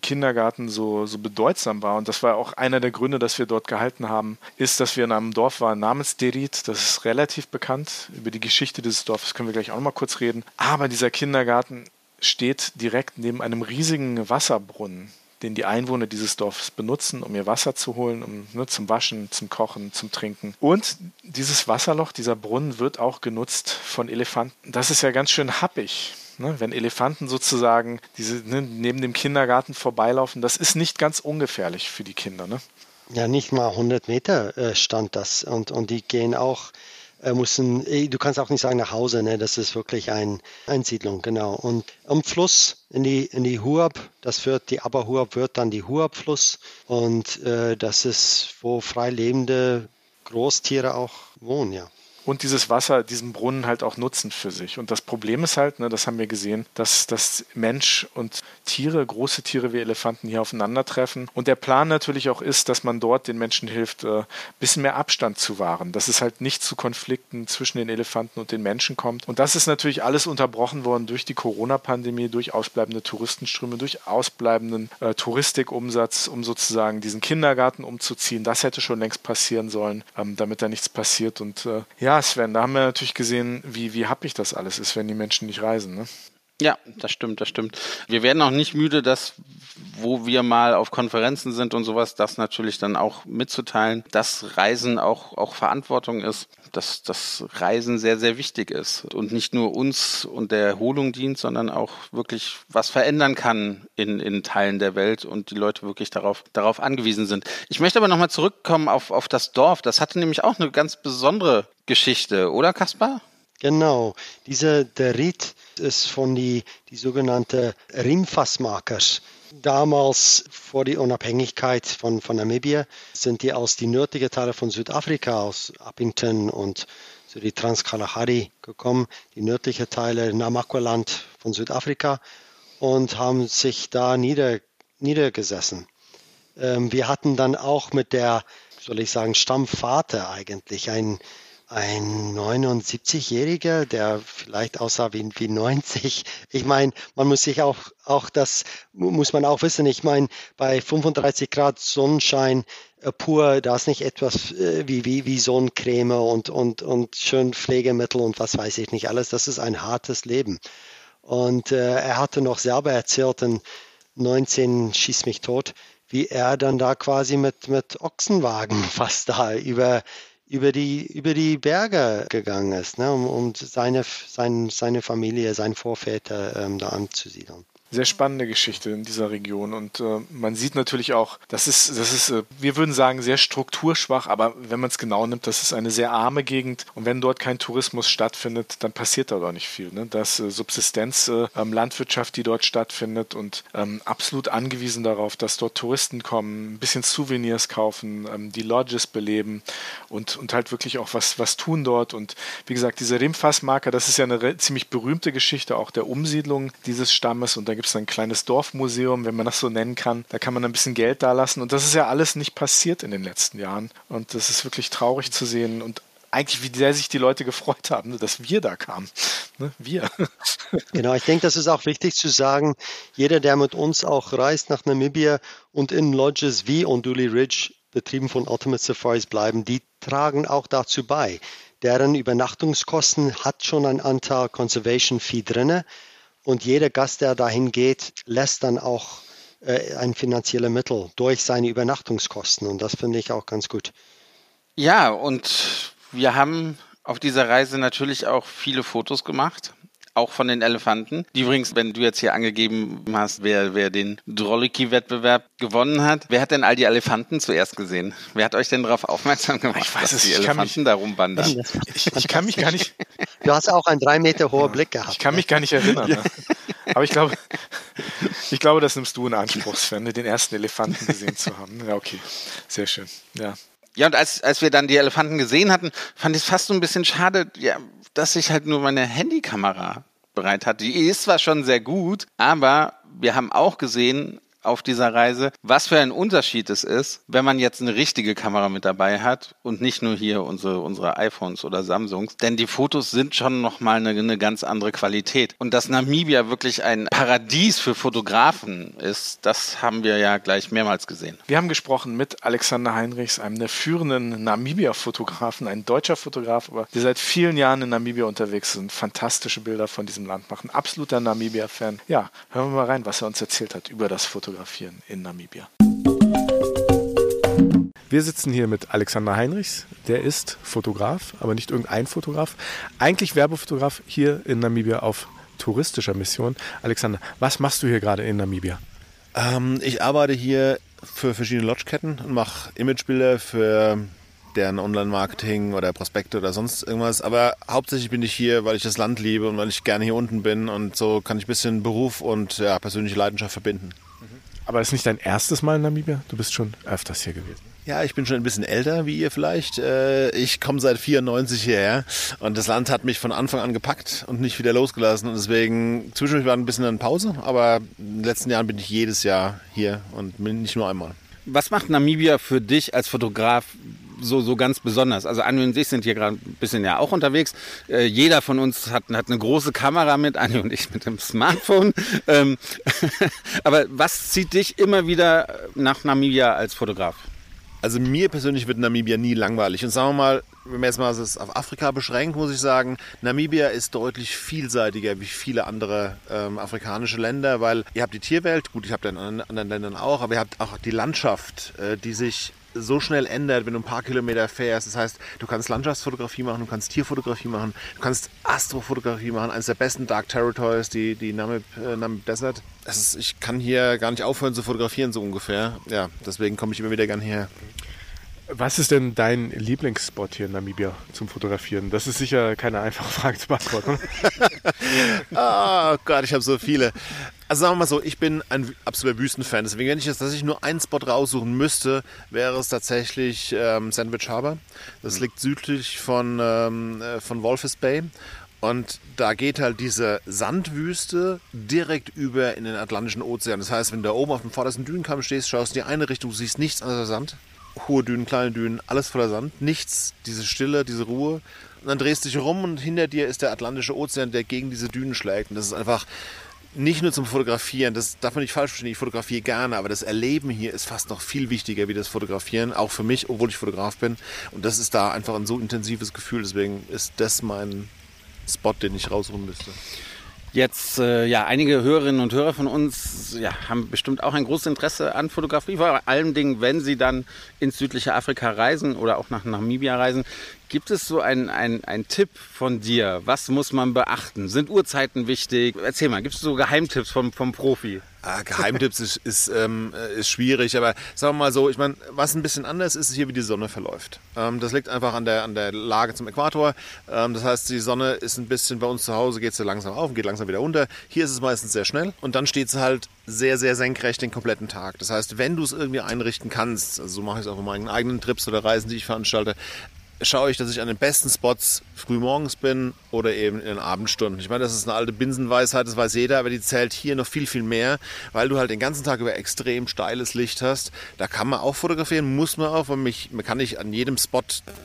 [SPEAKER 2] Kindergarten so, so bedeutsam war, und das war auch einer der Gründe, dass wir dort gehalten haben, ist, dass wir in einem Dorf waren namens Derit. Das ist relativ bekannt. Über die Geschichte dieses Dorfes können wir gleich auch noch mal kurz reden. Aber dieser Kindergarten steht direkt neben einem riesigen Wasserbrunnen, den die Einwohner dieses Dorfes benutzen, um ihr Wasser zu holen, um ne, zum Waschen, zum Kochen, zum Trinken. Und dieses Wasserloch, dieser Brunnen wird auch genutzt von Elefanten. Das ist ja ganz schön happig. Ne? Wenn Elefanten sozusagen diese, ne, neben dem Kindergarten vorbeilaufen, das ist nicht ganz ungefährlich für die Kinder. Ne?
[SPEAKER 4] Ja, nicht mal 100 Meter äh, stand das. Und, und die gehen auch äh, müssen, eh, du kannst auch nicht sagen nach Hause, ne? das ist wirklich ein Einsiedlung, genau. Und am Fluss in die, in die Huab, das wird, die Aber Huab wird dann die Huab-Fluss und äh, das ist, wo frei lebende Großtiere auch wohnen, ja
[SPEAKER 2] und dieses Wasser, diesen Brunnen halt auch nutzen für sich. Und das Problem ist halt, ne, das haben wir gesehen, dass, dass Mensch und Tiere, große Tiere wie Elefanten hier aufeinandertreffen. Und der Plan natürlich auch ist, dass man dort den Menschen hilft, ein äh, bisschen mehr Abstand zu wahren, dass es halt nicht zu Konflikten zwischen den Elefanten und den Menschen kommt. Und das ist natürlich alles unterbrochen worden durch die Corona-Pandemie, durch ausbleibende Touristenströme, durch ausbleibenden äh, Touristikumsatz, um sozusagen diesen Kindergarten umzuziehen. Das hätte schon längst passieren sollen, ähm, damit da nichts passiert. Und äh, ja, ja, Sven, da haben wir natürlich gesehen, wie, wie happig das alles ist, wenn die Menschen nicht reisen. Ne?
[SPEAKER 3] Ja, das stimmt, das stimmt. Wir werden auch nicht müde, dass, wo wir mal auf Konferenzen sind und sowas, das natürlich dann auch mitzuteilen, dass Reisen auch, auch Verantwortung ist, dass das Reisen sehr, sehr wichtig ist und nicht nur uns und der Erholung dient, sondern auch wirklich was verändern kann in, in Teilen der Welt und die Leute wirklich darauf, darauf angewiesen sind. Ich möchte aber nochmal zurückkommen auf, auf das Dorf. Das hatte nämlich auch eine ganz besondere Geschichte, oder Kaspar?
[SPEAKER 4] Genau, dieser der Ried ist von die, die sogenannte Rimfassmakers. damals vor die Unabhängigkeit von, von Namibia sind die aus die nördlichen Teile von Südafrika, aus Appington und so die Transkalahari gekommen, die nördlichen Teile Namakwa-Land von Südafrika und haben sich da nieder, niedergesessen. Ähm, wir hatten dann auch mit der, soll ich sagen, Stammvater eigentlich ein ein 79-Jähriger, der vielleicht aussah wie, wie 90. Ich meine, man muss sich auch, auch das muss man auch wissen. Ich meine, bei 35 Grad Sonnenschein äh, pur, da ist nicht etwas äh, wie, wie, wie Sonnencreme und, und, und schön Pflegemittel und was weiß ich nicht alles. Das ist ein hartes Leben. Und äh, er hatte noch selber erzählt, in 19 schieß mich tot, wie er dann da quasi mit, mit Ochsenwagen fast da über über die, über die Berge gegangen ist, ne, um, um seine, sein, seine Familie, seine Vorväter ähm, da anzusiedeln
[SPEAKER 2] sehr spannende Geschichte in dieser Region. Und äh, man sieht natürlich auch, das ist, das ist, äh, wir würden sagen, sehr strukturschwach, aber wenn man es genau nimmt, das ist eine sehr arme Gegend. Und wenn dort kein Tourismus stattfindet, dann passiert da doch nicht viel. Ne? Das äh, Subsistenz, äh, ähm, Landwirtschaft, die dort stattfindet und ähm, absolut angewiesen darauf, dass dort Touristen kommen, ein bisschen Souvenirs kaufen, ähm, die Lodges beleben und, und halt wirklich auch was, was tun dort. Und wie gesagt, diese Rimfass-Marker, das ist ja eine ziemlich berühmte Geschichte auch der Umsiedlung dieses Stammes. Und da gibt es ein kleines Dorfmuseum, wenn man das so nennen kann. Da kann man ein bisschen Geld dalassen. Und das ist ja alles nicht passiert in den letzten Jahren. Und das ist wirklich traurig zu sehen. Und eigentlich, wie sehr sich die Leute gefreut haben, dass wir da kamen. Ne? Wir.
[SPEAKER 4] Genau, ich denke, das ist auch wichtig zu sagen. Jeder, der mit uns auch reist nach Namibia und in Lodges wie Onduli Ridge, betrieben von Ultimate Safaris bleiben, die tragen auch dazu bei. Deren Übernachtungskosten hat schon ein Anteil Conservation Fee drinne. Und jeder Gast, der dahin geht, lässt dann auch äh, ein finanzielles Mittel durch seine Übernachtungskosten. Und das finde ich auch ganz gut.
[SPEAKER 3] Ja, und wir haben auf dieser Reise natürlich auch viele Fotos gemacht auch von den Elefanten. Die übrigens, wenn du jetzt hier angegeben hast, wer, wer den Droliki-Wettbewerb gewonnen hat, wer hat denn all die Elefanten zuerst gesehen? Wer hat euch denn darauf aufmerksam gemacht,
[SPEAKER 2] ich weiß
[SPEAKER 3] dass
[SPEAKER 2] es,
[SPEAKER 3] die
[SPEAKER 2] ich
[SPEAKER 3] Elefanten mich, da rumwandern?
[SPEAKER 2] Ich, ich, kann mich gar nicht.
[SPEAKER 4] Du hast auch einen drei Meter hohen Blick gehabt.
[SPEAKER 2] Ich kann mich gar nicht erinnern. Ne? Aber ich glaube, ich glaube, das nimmst du in Anspruch, Sven, den ersten Elefanten gesehen zu haben. Ja, okay. Sehr schön. Ja.
[SPEAKER 3] Ja, und als, als wir dann die Elefanten gesehen hatten, fand ich es fast so ein bisschen schade, ja, dass ich halt nur meine Handykamera bereit hat. Die ist zwar schon sehr gut, aber wir haben auch gesehen, auf dieser Reise, was für ein Unterschied es ist, wenn man jetzt eine richtige Kamera mit dabei hat und nicht nur hier unsere, unsere iPhones oder Samsungs. Denn die Fotos sind schon nochmal eine, eine ganz andere Qualität. Und dass Namibia wirklich ein Paradies für Fotografen ist, das haben wir ja gleich mehrmals gesehen.
[SPEAKER 2] Wir haben gesprochen mit Alexander Heinrichs, einem der führenden Namibia-Fotografen, ein deutscher Fotograf, aber der seit vielen Jahren in Namibia unterwegs ist und fantastische Bilder von diesem Land macht. Ein absoluter Namibia-Fan. Ja, hören wir mal rein, was er uns erzählt hat über das Fotografieren fotografieren in Namibia. Wir sitzen hier mit Alexander Heinrichs. Der ist Fotograf, aber nicht irgendein Fotograf. Eigentlich Werbefotograf hier in Namibia auf touristischer Mission. Alexander, was machst du hier gerade in Namibia?
[SPEAKER 9] Ähm, ich arbeite hier für verschiedene Lodgeketten und mache Imagebilder für deren Online-Marketing oder Prospekte oder sonst irgendwas. Aber hauptsächlich bin ich hier, weil ich das Land liebe und weil ich gerne hier unten bin und so kann ich ein bisschen Beruf und ja, persönliche Leidenschaft verbinden.
[SPEAKER 2] Aber es ist nicht dein erstes Mal in Namibia? Du bist schon öfters hier gewesen.
[SPEAKER 9] Ja, ich bin schon ein bisschen älter wie ihr vielleicht. Äh, ich komme seit 94 hierher und das Land hat mich von Anfang an gepackt und nicht wieder losgelassen. Und deswegen zwischendurch war ein bisschen eine Pause, aber in den letzten Jahren bin ich jedes Jahr hier und nicht nur einmal.
[SPEAKER 3] Was macht Namibia für dich als Fotograf so, so ganz besonders. Also Anni und ich sind hier gerade ein bisschen ja auch unterwegs. Äh, jeder von uns hat, hat eine große Kamera mit, Anni und ich mit dem Smartphone. Ähm, aber was zieht dich immer wieder nach Namibia als Fotograf?
[SPEAKER 9] Also mir persönlich wird Namibia nie langweilig. Und sagen wir mal, wenn man jetzt mal das auf Afrika beschränkt, muss ich sagen, Namibia ist deutlich vielseitiger wie viele andere ähm, afrikanische Länder, weil ihr habt die Tierwelt, gut, ich habe in anderen Ländern auch, aber ihr habt auch die Landschaft, äh, die sich so schnell ändert, wenn du ein paar Kilometer fährst. Das heißt, du kannst Landschaftsfotografie machen, du kannst Tierfotografie machen, du kannst Astrofotografie machen. Eines der besten Dark Territories, die, die Namib, äh, Namib Desert. Ist, ich kann hier gar nicht aufhören zu fotografieren, so ungefähr. Ja, deswegen komme ich immer wieder gern hierher.
[SPEAKER 2] Was ist denn dein Lieblingsspot hier in Namibia zum Fotografieren? Das ist sicher keine einfache Frage zu beantworten.
[SPEAKER 9] oh Gott, ich habe so viele. Also sagen wir mal so, ich bin ein absoluter Wüstenfan. Deswegen, wenn ich jetzt tatsächlich nur einen Spot raussuchen müsste, wäre es tatsächlich ähm, Sandwich Harbor. Das liegt südlich von, ähm, äh, von Wolfes Bay. Und da geht halt diese Sandwüste direkt über in den Atlantischen Ozean. Das heißt, wenn du da oben auf dem vordersten Dünenkamm stehst, schaust in die eine Richtung, siehst nichts außer Sand. Hohe Dünen, kleine Dünen, alles voller Sand. Nichts, diese Stille, diese Ruhe. Und dann drehst du dich rum und hinter dir ist der Atlantische Ozean, der gegen diese Dünen schlägt. Und das ist einfach nicht nur zum Fotografieren, das darf man nicht falsch verstehen, ich fotografiere gerne, aber das Erleben hier ist fast noch viel wichtiger wie das Fotografieren, auch für mich, obwohl ich Fotograf bin. Und das ist da einfach ein so intensives Gefühl, deswegen ist das mein Spot, den ich rausholen müsste.
[SPEAKER 5] Jetzt, äh, ja, einige Hörerinnen und Hörer von uns ja, haben bestimmt auch ein großes Interesse an Fotografie, vor allem wenn sie dann ins südliche Afrika reisen oder auch nach Namibia reisen. Gibt es so einen ein Tipp von dir? Was muss man beachten? Sind Uhrzeiten wichtig? Erzähl mal, gibt es so Geheimtipps vom, vom Profi?
[SPEAKER 9] Ah, Geheimtipps ist, ist, ähm, ist schwierig, aber sagen wir mal so, ich meine, was ein bisschen anders ist, ist hier, wie die Sonne verläuft. Ähm, das liegt einfach an der, an der Lage zum Äquator. Ähm, das heißt, die Sonne ist ein bisschen bei uns zu Hause, geht sie langsam auf und geht langsam wieder unter. Hier ist es meistens sehr schnell und dann steht sie halt sehr, sehr senkrecht den kompletten Tag. Das heißt, wenn du es irgendwie einrichten kannst, also so mache ich es auch bei meinen eigenen Trips oder Reisen, die ich veranstalte, schaue ich, dass ich an den besten Spots früh morgens bin oder eben in den Abendstunden. Ich meine, das ist eine alte Binsenweisheit, das weiß jeder, aber die zählt hier noch viel, viel mehr, weil du halt den ganzen Tag über extrem steiles Licht hast. Da kann man auch fotografieren, muss man auch, weil mich, man kann nicht an jedem Spot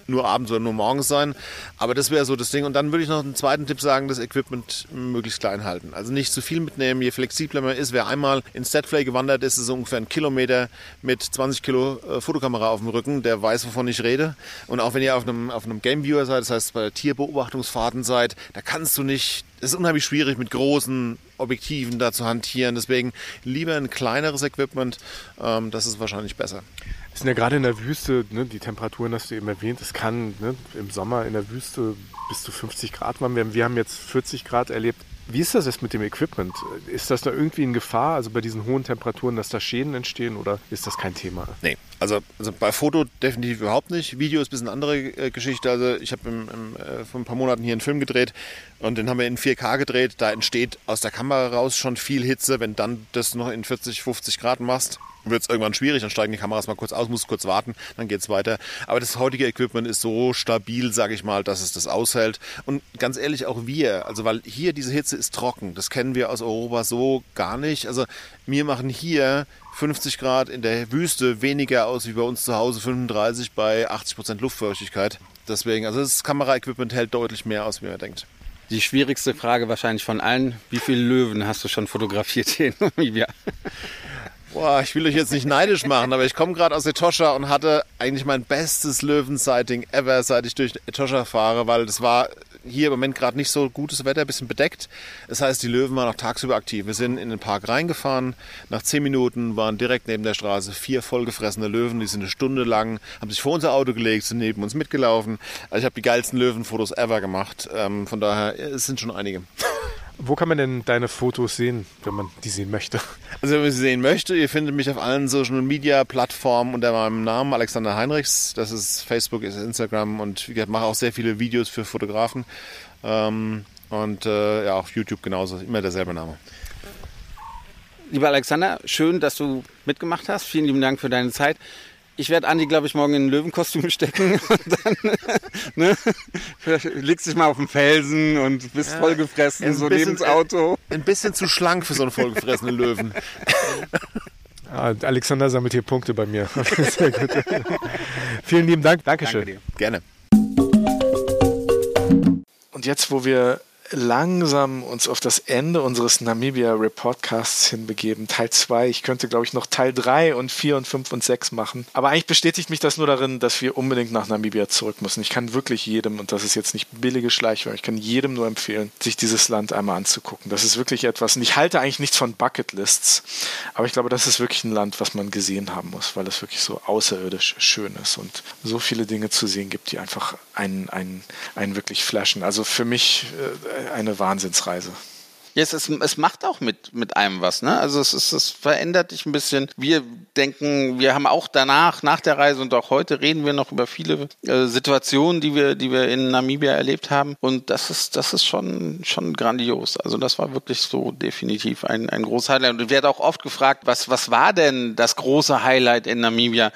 [SPEAKER 9] nur abends oder nur morgens sein. Aber das wäre so das Ding. Und dann würde ich noch einen zweiten Tipp sagen, das Equipment möglichst klein halten. Also nicht zu viel mitnehmen, je flexibler man ist. Wer einmal ins Setflay gewandert ist, ist so ungefähr ein Kilometer mit 20 Kilo äh, Fotokamera auf dem Rücken, der weiß, wovon ich rede. Und auch wenn ihr auf einem, auf einem Game Viewer seid, das heißt bei Tierbeobachtungsfahrten seid, da kannst du nicht, es ist unheimlich schwierig mit großen Objektiven da zu hantieren. Deswegen lieber ein kleineres Equipment, ähm, das ist wahrscheinlich besser.
[SPEAKER 2] Es sind ja gerade in der Wüste, ne, die Temperaturen hast du eben erwähnt, es kann ne, im Sommer in der Wüste bis zu 50 Grad warm werden. Wir haben jetzt 40 Grad erlebt. Wie ist das jetzt mit dem Equipment? Ist das da irgendwie in Gefahr, also bei diesen hohen Temperaturen, dass da Schäden entstehen oder ist das kein Thema?
[SPEAKER 9] Nee, also, also bei Foto definitiv überhaupt nicht. Video ist ein bisschen andere äh, Geschichte. Also ich habe äh, vor ein paar Monaten hier einen Film gedreht und den haben wir in 4K gedreht. Da entsteht aus der Kamera raus schon viel Hitze. Wenn dann das noch in 40, 50 Grad machst, wird es irgendwann schwierig, dann steigen die Kameras mal kurz aus, muss kurz warten, dann geht es weiter. Aber das heutige Equipment ist so stabil, sage ich mal, dass es das aushält. Und ganz ehrlich, auch wir, also weil hier diese Hitze ist trocken, das kennen wir aus Europa so gar nicht. Also wir machen hier 50 Grad in der Wüste weniger aus wie bei uns zu Hause 35 bei 80 Prozent Luftfeuchtigkeit. Deswegen, also das Kameraequipment hält deutlich mehr aus, wie man denkt.
[SPEAKER 5] Die schwierigste Frage wahrscheinlich von allen, wie viele Löwen hast du schon fotografiert hier in Namibia?
[SPEAKER 9] Boah, ich will euch jetzt nicht neidisch machen, aber ich komme gerade aus Etosha und hatte eigentlich mein bestes Löwen-Sighting ever, seit ich durch Etosha fahre, weil das war hier im Moment gerade nicht so gutes Wetter, bisschen bedeckt. Das heißt, die Löwen waren auch tagsüber aktiv. Wir sind in den Park reingefahren. Nach zehn Minuten waren direkt neben der Straße vier vollgefressene Löwen. Die sind eine Stunde lang, haben sich vor unser Auto gelegt, sind neben uns mitgelaufen. Also ich habe die geilsten Löwenfotos ever gemacht. Ähm, von daher, es sind schon einige.
[SPEAKER 2] Wo kann man denn deine Fotos sehen, wenn man die sehen möchte?
[SPEAKER 9] Also wenn man sie sehen möchte, ihr findet mich auf allen Social Media Plattformen unter meinem Namen Alexander Heinrichs. Das ist Facebook, ist Instagram und ich mache auch sehr viele Videos für Fotografen. Ähm, und äh, ja, auf YouTube genauso, immer derselbe Name.
[SPEAKER 5] Lieber Alexander, schön, dass du mitgemacht hast. Vielen lieben Dank für deine Zeit. Ich werde Andi, glaube ich, morgen in ein Löwenkostüm stecken und dann ne, legst dich mal auf den Felsen und bist ja, vollgefressen, so neben ins Auto.
[SPEAKER 9] Ein bisschen zu schlank für so einen vollgefressenen Löwen.
[SPEAKER 2] Ah, Alexander sammelt hier Punkte bei mir. Sehr gut. Vielen lieben Dank. Dankeschön. Danke
[SPEAKER 9] Gerne.
[SPEAKER 2] Und jetzt, wo wir langsam uns auf das Ende unseres Namibia Reportcasts hinbegeben. Teil 2. Ich könnte, glaube ich, noch Teil 3 und 4 und 5 und 6 machen. Aber eigentlich bestätigt mich das nur darin, dass wir unbedingt nach Namibia zurück müssen. Ich kann wirklich jedem, und das ist jetzt nicht billige Schleichwerbung, ich kann jedem nur empfehlen, sich dieses Land einmal anzugucken. Das ist wirklich etwas, und ich halte eigentlich nichts von Bucketlists, aber ich glaube, das ist wirklich ein Land, was man gesehen haben muss, weil es wirklich so außerirdisch schön ist und so viele Dinge zu sehen gibt, die einfach einen, einen, einen wirklich flashen. Also für mich äh, eine Wahnsinnsreise.
[SPEAKER 3] Ja, es, es macht auch mit, mit einem was, ne? Also es, ist, es verändert dich ein bisschen. Wir denken, wir haben auch danach, nach der Reise und auch heute reden wir noch über viele äh, Situationen, die wir, die wir in Namibia erlebt haben. Und das ist, das ist schon, schon grandios. Also das war wirklich so definitiv ein, ein großes Highlight. Und ich werde auch oft gefragt, was, was war denn das große Highlight in Namibia?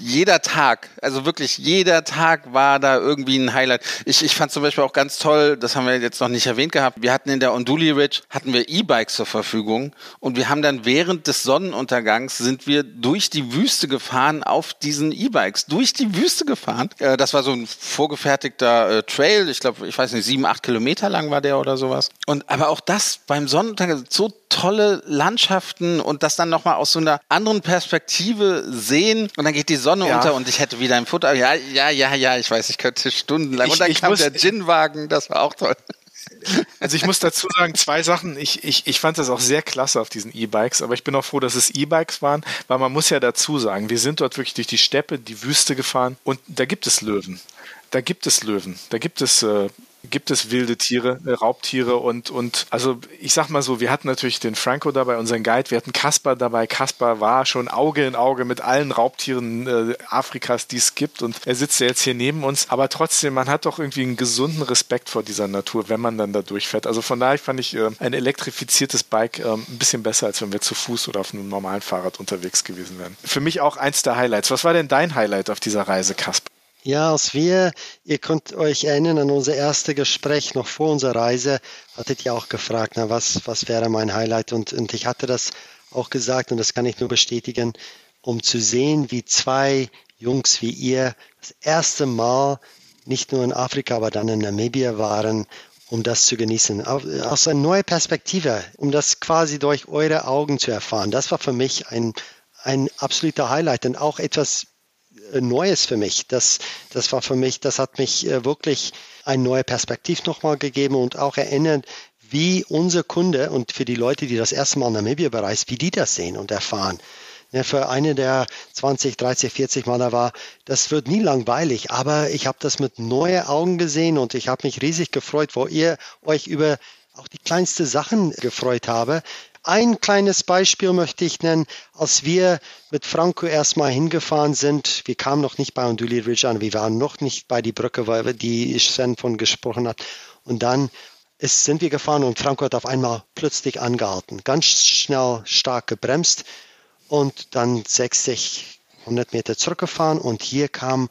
[SPEAKER 3] Jeder Tag, also wirklich jeder Tag war da irgendwie ein Highlight. Ich, ich fand zum Beispiel auch ganz toll, das haben wir jetzt noch nicht erwähnt gehabt, wir hatten in der Onduli Ridge, hatten wir E-Bikes zur Verfügung und wir haben dann während des Sonnenuntergangs sind wir durch die Wüste gefahren auf diesen E-Bikes, durch die Wüste gefahren. Äh, das war so ein vorgefertigter äh, Trail, ich glaube, ich weiß nicht, sieben, acht Kilometer lang war der oder sowas. Und aber auch das beim Sonnenuntergang, so tolle Landschaften und das dann nochmal aus so einer anderen Perspektive sehen und dann geht die Sonne ja. unter und ich hätte wieder ein Foto. Ja, ja, ja, ja, ich weiß, ich könnte stundenlang. Ich, und dann kam muss, der Ginwagen, das war auch toll.
[SPEAKER 2] Also ich muss dazu sagen, zwei Sachen. Ich, ich, ich fand das auch sehr klasse auf diesen E-Bikes, aber ich bin auch froh, dass es E-Bikes waren, weil man muss ja dazu sagen, wir sind dort wirklich durch die Steppe, die Wüste gefahren und da gibt es Löwen. Da gibt es Löwen. Da gibt es äh, gibt es wilde Tiere, äh, Raubtiere und, und also ich sag mal so, wir hatten natürlich den Franco dabei, unseren Guide, wir hatten Kaspar dabei. Kaspar war schon Auge in Auge mit allen Raubtieren äh, Afrikas, die es gibt und er sitzt ja jetzt hier neben uns, aber trotzdem, man hat doch irgendwie einen gesunden Respekt vor dieser Natur, wenn man dann da durchfährt. Also von daher fand ich äh, ein elektrifiziertes Bike äh, ein bisschen besser, als wenn wir zu Fuß oder auf einem normalen Fahrrad unterwegs gewesen wären. Für mich auch eins der Highlights. Was war denn dein Highlight auf dieser Reise, Kaspar?
[SPEAKER 4] Ja, als wir, ihr könnt euch erinnern an unser erstes Gespräch noch vor unserer Reise, hattet ihr auch gefragt, na, was, was wäre mein Highlight? Und, und ich hatte das auch gesagt und das kann ich nur bestätigen, um zu sehen, wie zwei Jungs wie ihr das erste Mal nicht nur in Afrika, aber dann in Namibia waren, um das zu genießen. Aus einer neuen Perspektive, um das quasi durch eure Augen zu erfahren. Das war für mich ein, ein absoluter Highlight und auch etwas Neues für mich. Das, das war für mich, das hat mich äh, wirklich ein neuer Perspektiv nochmal gegeben und auch erinnert, wie unser Kunde und für die Leute, die das erste Mal Namibia bereisen, wie die das sehen und erfahren. Ja, für eine der 20, 30, 40 Mal da war, das wird nie langweilig, aber ich habe das mit neuen Augen gesehen und ich habe mich riesig gefreut, wo ihr euch über auch die kleinsten Sachen gefreut habe, ein kleines Beispiel möchte ich nennen. Als wir mit Franco erstmal hingefahren sind, wir kamen noch nicht bei Onduli Ridge an, wir waren noch nicht bei die Brücke, weil die Sven von gesprochen hat. Und dann ist, sind wir gefahren und Franco hat auf einmal plötzlich angehalten, ganz schnell stark gebremst und dann 60, 100 Meter zurückgefahren und hier kam,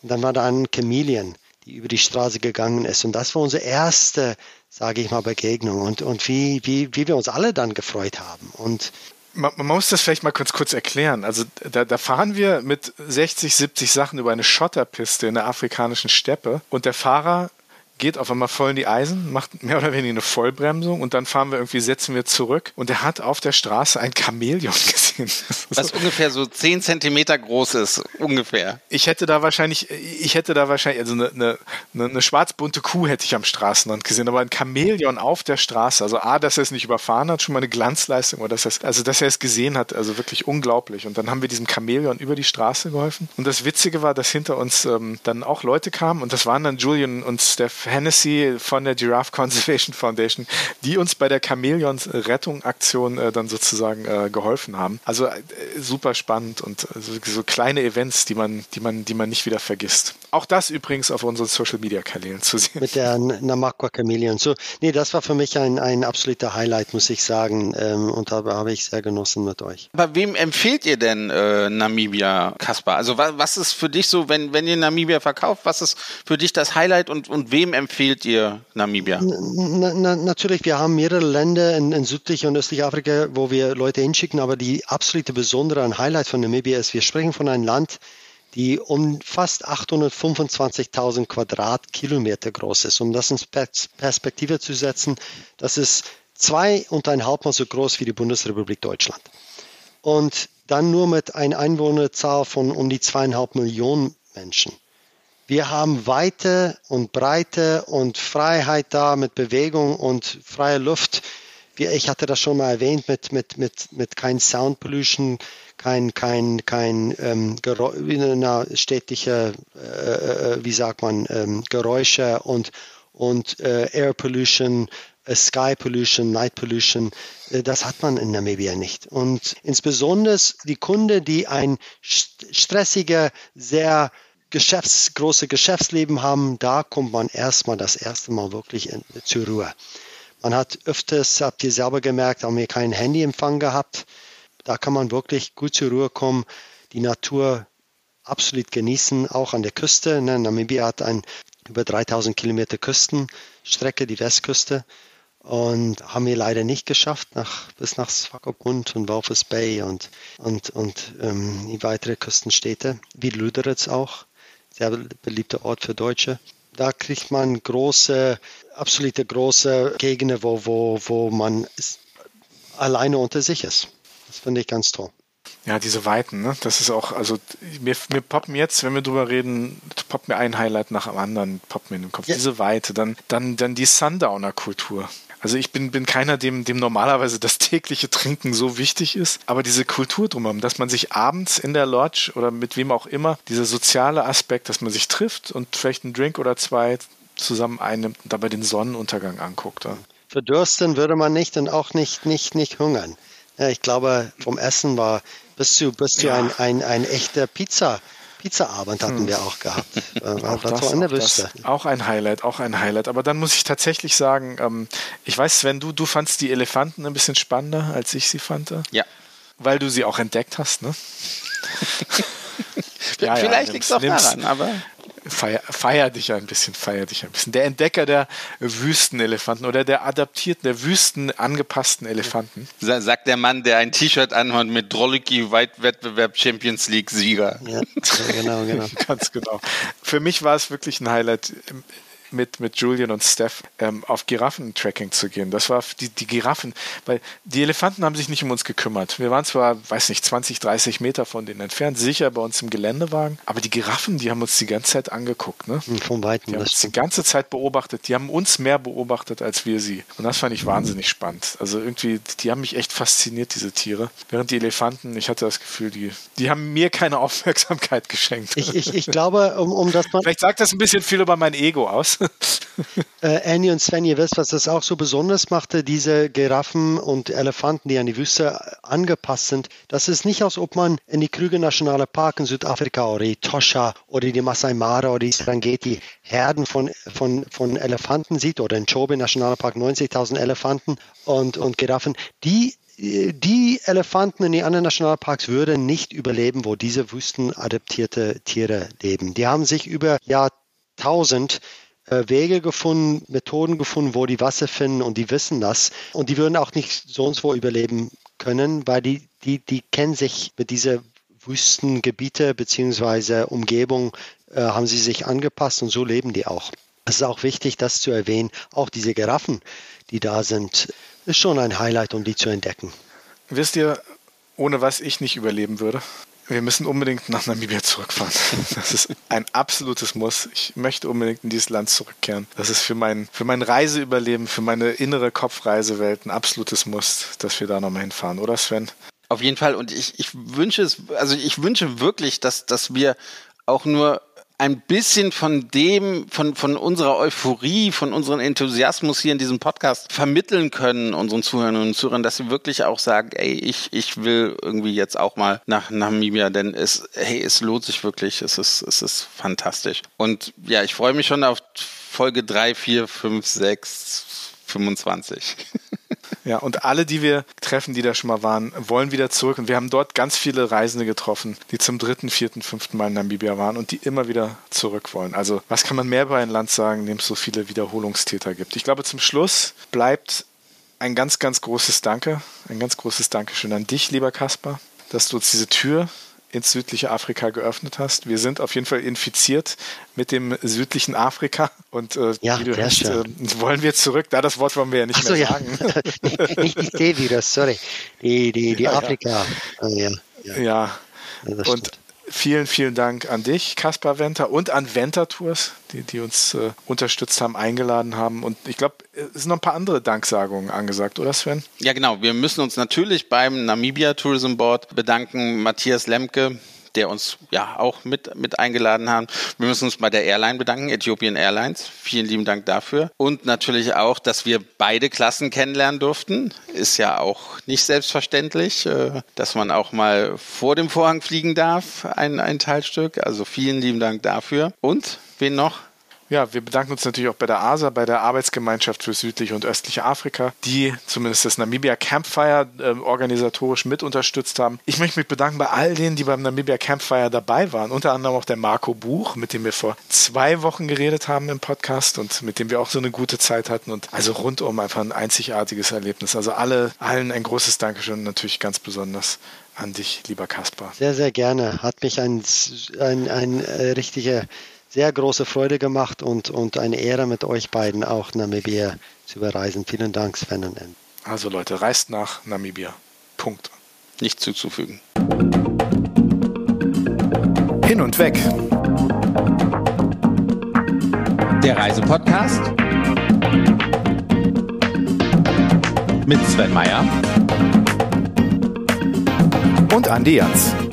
[SPEAKER 4] dann war da ein Chameleon, die über die Straße gegangen ist und das war unsere erste sage ich mal, Begegnung und, und wie, wie, wie wir uns alle dann gefreut haben. Und
[SPEAKER 2] man, man, muss das vielleicht mal kurz, kurz erklären. Also da, da, fahren wir mit 60, 70 Sachen über eine Schotterpiste in der afrikanischen Steppe und der Fahrer geht auf einmal voll in die Eisen, macht mehr oder weniger eine Vollbremsung und dann fahren wir irgendwie, setzen wir zurück und er hat auf der Straße ein Chamäleon gesehen.
[SPEAKER 3] Was so. ungefähr so 10 Zentimeter groß ist, ungefähr.
[SPEAKER 2] Ich hätte da wahrscheinlich, ich hätte da wahrscheinlich, also eine, eine, eine schwarz-bunte Kuh hätte ich am Straßenrand gesehen, aber ein Chamäleon auf der Straße, also A, dass er es nicht überfahren hat, schon mal eine Glanzleistung, oder dass er es, also dass er es gesehen hat, also wirklich unglaublich. Und dann haben wir diesem Chamäleon über die Straße geholfen. Und das Witzige war, dass hinter uns ähm, dann auch Leute kamen und das waren dann Julian und Steph Hennessy von der Giraffe Conservation Foundation, die uns bei der Chamäleons Rettung Aktion äh, dann sozusagen äh, geholfen haben. Also äh, super spannend und äh, so, so, kleine Events, die man, die man, die man nicht wieder vergisst. Auch das übrigens auf unseren Social Media Kanälen zu sehen.
[SPEAKER 4] Mit der Namakwa Chameleon. So, nee, das war für mich ein, ein absoluter Highlight, muss ich sagen. Ähm, und da habe ich sehr genossen mit euch.
[SPEAKER 3] Aber wem empfehlt ihr denn äh, Namibia, Kaspar? Also was, was ist für dich so, wenn, wenn ihr Namibia verkauft, was ist für dich das Highlight und, und wem empfehlt ihr Namibia?
[SPEAKER 4] Na, na, natürlich, wir haben mehrere Länder in, in südlich und östlich Afrika, wo wir Leute hinschicken, aber die absolute besondere Highlight von Namibia ist, wir sprechen von einem Land, die um fast 825.000 Quadratkilometer groß ist. Um das in Perspektive zu setzen, das ist zwei und eineinhalb Mal so groß wie die Bundesrepublik Deutschland. Und dann nur mit einer Einwohnerzahl von um die zweieinhalb Millionen Menschen. Wir haben Weite und Breite und Freiheit da mit Bewegung und freier Luft. Ich hatte das schon mal erwähnt mit, mit, mit, mit kein Sound Pollution, kein, kein, kein ähm, städtische, äh, äh, wie sagt man, ähm, Geräusche und, und äh, Air Pollution, äh, Sky Pollution, Night Pollution, äh, das hat man in Namibia nicht. Und insbesondere die Kunden, die ein stressiger, sehr Geschäfts-, große Geschäftsleben haben, da kommt man erstmal das erste Mal wirklich in, zur Ruhe. Man hat öfters, habt ihr selber gemerkt, haben wir keinen Handyempfang gehabt. Da kann man wirklich gut zur Ruhe kommen, die Natur absolut genießen, auch an der Küste. Ne? Namibia hat ein über 3000 Kilometer Küstenstrecke, die Westküste. Und haben wir leider nicht geschafft, nach, bis nach Swakopmund und Walvis Bay und, und, und ähm, die weitere Küstenstädte, wie Lüderitz auch sehr beliebter Ort für Deutsche. Da kriegt man große, absolute große Gegenden, wo, wo, wo man alleine unter sich ist. Das finde ich ganz toll.
[SPEAKER 2] Ja, diese Weiten, ne? Das ist auch, also mir, mir poppen jetzt, wenn wir drüber reden, poppt mir ein Highlight nach dem anderen, poppt mir in den Kopf. Ja. Diese Weite, dann, dann, dann die Sundowner-Kultur. Also ich bin, bin keiner, dem, dem normalerweise das tägliche Trinken so wichtig ist, aber diese Kultur drumherum, dass man sich abends in der Lodge oder mit wem auch immer, dieser soziale Aspekt, dass man sich trifft und vielleicht einen Drink oder zwei zusammen einnimmt und dabei den Sonnenuntergang anguckt. Ja.
[SPEAKER 4] Verdursten würde man nicht und auch nicht, nicht, nicht hungern. Ja, ich glaube, vom Essen war bist du, bist du ja. ein, ein, ein echter Pizza. Pizzaabend hatten hm. wir auch gehabt.
[SPEAKER 2] Äh, auch, das, auch, das, auch, ein Highlight, auch ein Highlight. Aber dann muss ich tatsächlich sagen, ähm, ich weiß, Sven, du, du fandst die Elefanten ein bisschen spannender, als ich sie fand.
[SPEAKER 3] Ja.
[SPEAKER 2] Weil du sie auch entdeckt hast, ne?
[SPEAKER 3] ja, Vielleicht ja, liegt es auch daran, aber
[SPEAKER 2] feier, feier dich ein bisschen, feier dich ein bisschen. Der Entdecker der Wüstenelefanten oder der adaptierten, der Wüsten angepassten Elefanten.
[SPEAKER 3] Sagt der Mann, der ein T-Shirt anhat mit Droliki Weitwettbewerb Champions League Sieger.
[SPEAKER 4] Ja, genau, genau.
[SPEAKER 2] Ganz genau. Für mich war es wirklich ein Highlight mit, mit Julian und Steph ähm, auf Giraffentracking zu gehen. Das war die, die Giraffen, weil die Elefanten haben sich nicht um uns gekümmert. Wir waren zwar, weiß nicht, 20, 30 Meter von denen entfernt, sicher bei uns im Geländewagen, aber die Giraffen, die haben uns die ganze Zeit angeguckt. Ne?
[SPEAKER 4] Hm, von Weitem.
[SPEAKER 2] Die haben uns die ganze Zeit beobachtet. Die haben uns mehr beobachtet als wir sie. Und das fand ich wahnsinnig spannend. Also irgendwie, die haben mich echt fasziniert, diese Tiere. Während die Elefanten, ich hatte das Gefühl, die, die haben mir keine Aufmerksamkeit geschenkt.
[SPEAKER 4] Ich, ich, ich glaube, um, um das
[SPEAKER 2] mal. Vielleicht sagt das ein bisschen viel über mein Ego aus.
[SPEAKER 4] äh, Annie und Sven, ihr wisst, was das auch so besonders machte, diese Giraffen und Elefanten, die an die Wüste angepasst sind. Das ist nicht, als ob man in die Krüger Nationale Park in Südafrika oder die Tosha oder die Masai Mara oder die Serengeti Herden von, von, von Elefanten sieht oder in Chobe Nationalpark 90.000 Elefanten und, und Giraffen. Die die Elefanten in den anderen Nationalparks würden nicht überleben, wo diese wüstenadaptierte Tiere leben. Die haben sich über Jahrtausend äh, Wege gefunden, Methoden gefunden, wo die Wasser finden und die wissen das. Und die würden auch nicht sonst wo überleben können, weil die, die, die kennen sich mit dieser Wüstengebiete bzw. Umgebung, äh, haben sie sich angepasst und so leben die auch. Es ist auch wichtig, das zu erwähnen. Auch diese Giraffen, die da sind, ist schon ein Highlight, um die zu entdecken.
[SPEAKER 2] Wisst ihr, ohne was ich nicht überleben würde? Wir müssen unbedingt nach Namibia zurückfahren. Das ist ein absolutes Muss. Ich möchte unbedingt in dieses Land zurückkehren. Das ist für mein, für mein Reiseüberleben, für meine innere Kopfreisewelt ein absolutes Muss, dass wir da nochmal hinfahren, oder Sven?
[SPEAKER 3] Auf jeden Fall. Und ich, ich wünsche es, also ich wünsche wirklich, dass, dass wir auch nur ein bisschen von dem, von, von unserer Euphorie, von unserem Enthusiasmus hier in diesem Podcast vermitteln können, unseren Zuhörern und Zuhörern, dass sie wirklich auch sagen, ey, ich, ich will irgendwie jetzt auch mal nach Namibia, denn es, hey, es lohnt sich wirklich, es ist, es ist fantastisch. Und ja, ich freue mich schon auf Folge 3, 4, 5, 6, 25.
[SPEAKER 2] Ja, und alle, die wir treffen, die da schon mal waren, wollen wieder zurück. Und wir haben dort ganz viele Reisende getroffen, die zum dritten, vierten, fünften Mal in Namibia waren und die immer wieder zurück wollen. Also, was kann man mehr über ein Land sagen, in dem es so viele Wiederholungstäter gibt? Ich glaube, zum Schluss bleibt ein ganz, ganz großes Danke, ein ganz großes Dankeschön an dich, lieber Kaspar, dass du uns diese Tür ins südliche Afrika geöffnet hast. Wir sind auf jeden Fall infiziert mit dem südlichen Afrika und äh,
[SPEAKER 4] ja, wie du hörst, äh,
[SPEAKER 2] wollen wir zurück. Da das Wort wollen wir ja nicht so, mehr ja. sagen.
[SPEAKER 4] nicht die T-Virus, sorry. Die, die, die ja, Afrika.
[SPEAKER 2] Ja, ja. ja. und vielen, vielen Dank an dich, Kaspar Venter, und an Venter Tours, die, die uns äh, unterstützt haben, eingeladen haben. Und ich glaube, es sind noch ein paar andere Danksagungen angesagt, oder Sven?
[SPEAKER 3] Ja, genau. Wir müssen uns natürlich beim Namibia Tourism Board bedanken. Matthias Lemke, der uns ja auch mit, mit eingeladen hat. Wir müssen uns bei der Airline bedanken, Ethiopian Airlines. Vielen lieben Dank dafür. Und natürlich auch, dass wir beide Klassen kennenlernen durften. Ist ja auch nicht selbstverständlich, äh, dass man auch mal vor dem Vorhang fliegen darf, ein, ein Teilstück. Also vielen lieben Dank dafür. Und wen noch?
[SPEAKER 2] Ja, wir bedanken uns natürlich auch bei der ASA, bei der Arbeitsgemeinschaft für südliche und östliche Afrika, die zumindest das Namibia Campfire äh, organisatorisch mit unterstützt haben. Ich möchte mich bedanken bei all denen, die beim Namibia Campfire dabei waren, unter anderem auch der Marco Buch, mit dem wir vor zwei Wochen geredet haben im Podcast und mit dem wir auch so eine gute Zeit hatten und also rundum einfach ein einzigartiges Erlebnis. Also alle, allen ein großes Dankeschön natürlich ganz besonders an dich, lieber Kaspar.
[SPEAKER 4] Sehr, sehr gerne. Hat mich ein, ein, ein äh, richtiger sehr große Freude gemacht und, und eine Ehre mit euch beiden auch Namibia zu bereisen. Vielen Dank, Sven und N.
[SPEAKER 2] Also Leute, reist nach Namibia. Punkt.
[SPEAKER 3] Nicht zuzufügen.
[SPEAKER 1] Hin und weg.
[SPEAKER 5] Der Reisepodcast mit Sven Meyer
[SPEAKER 1] und Andi Jans.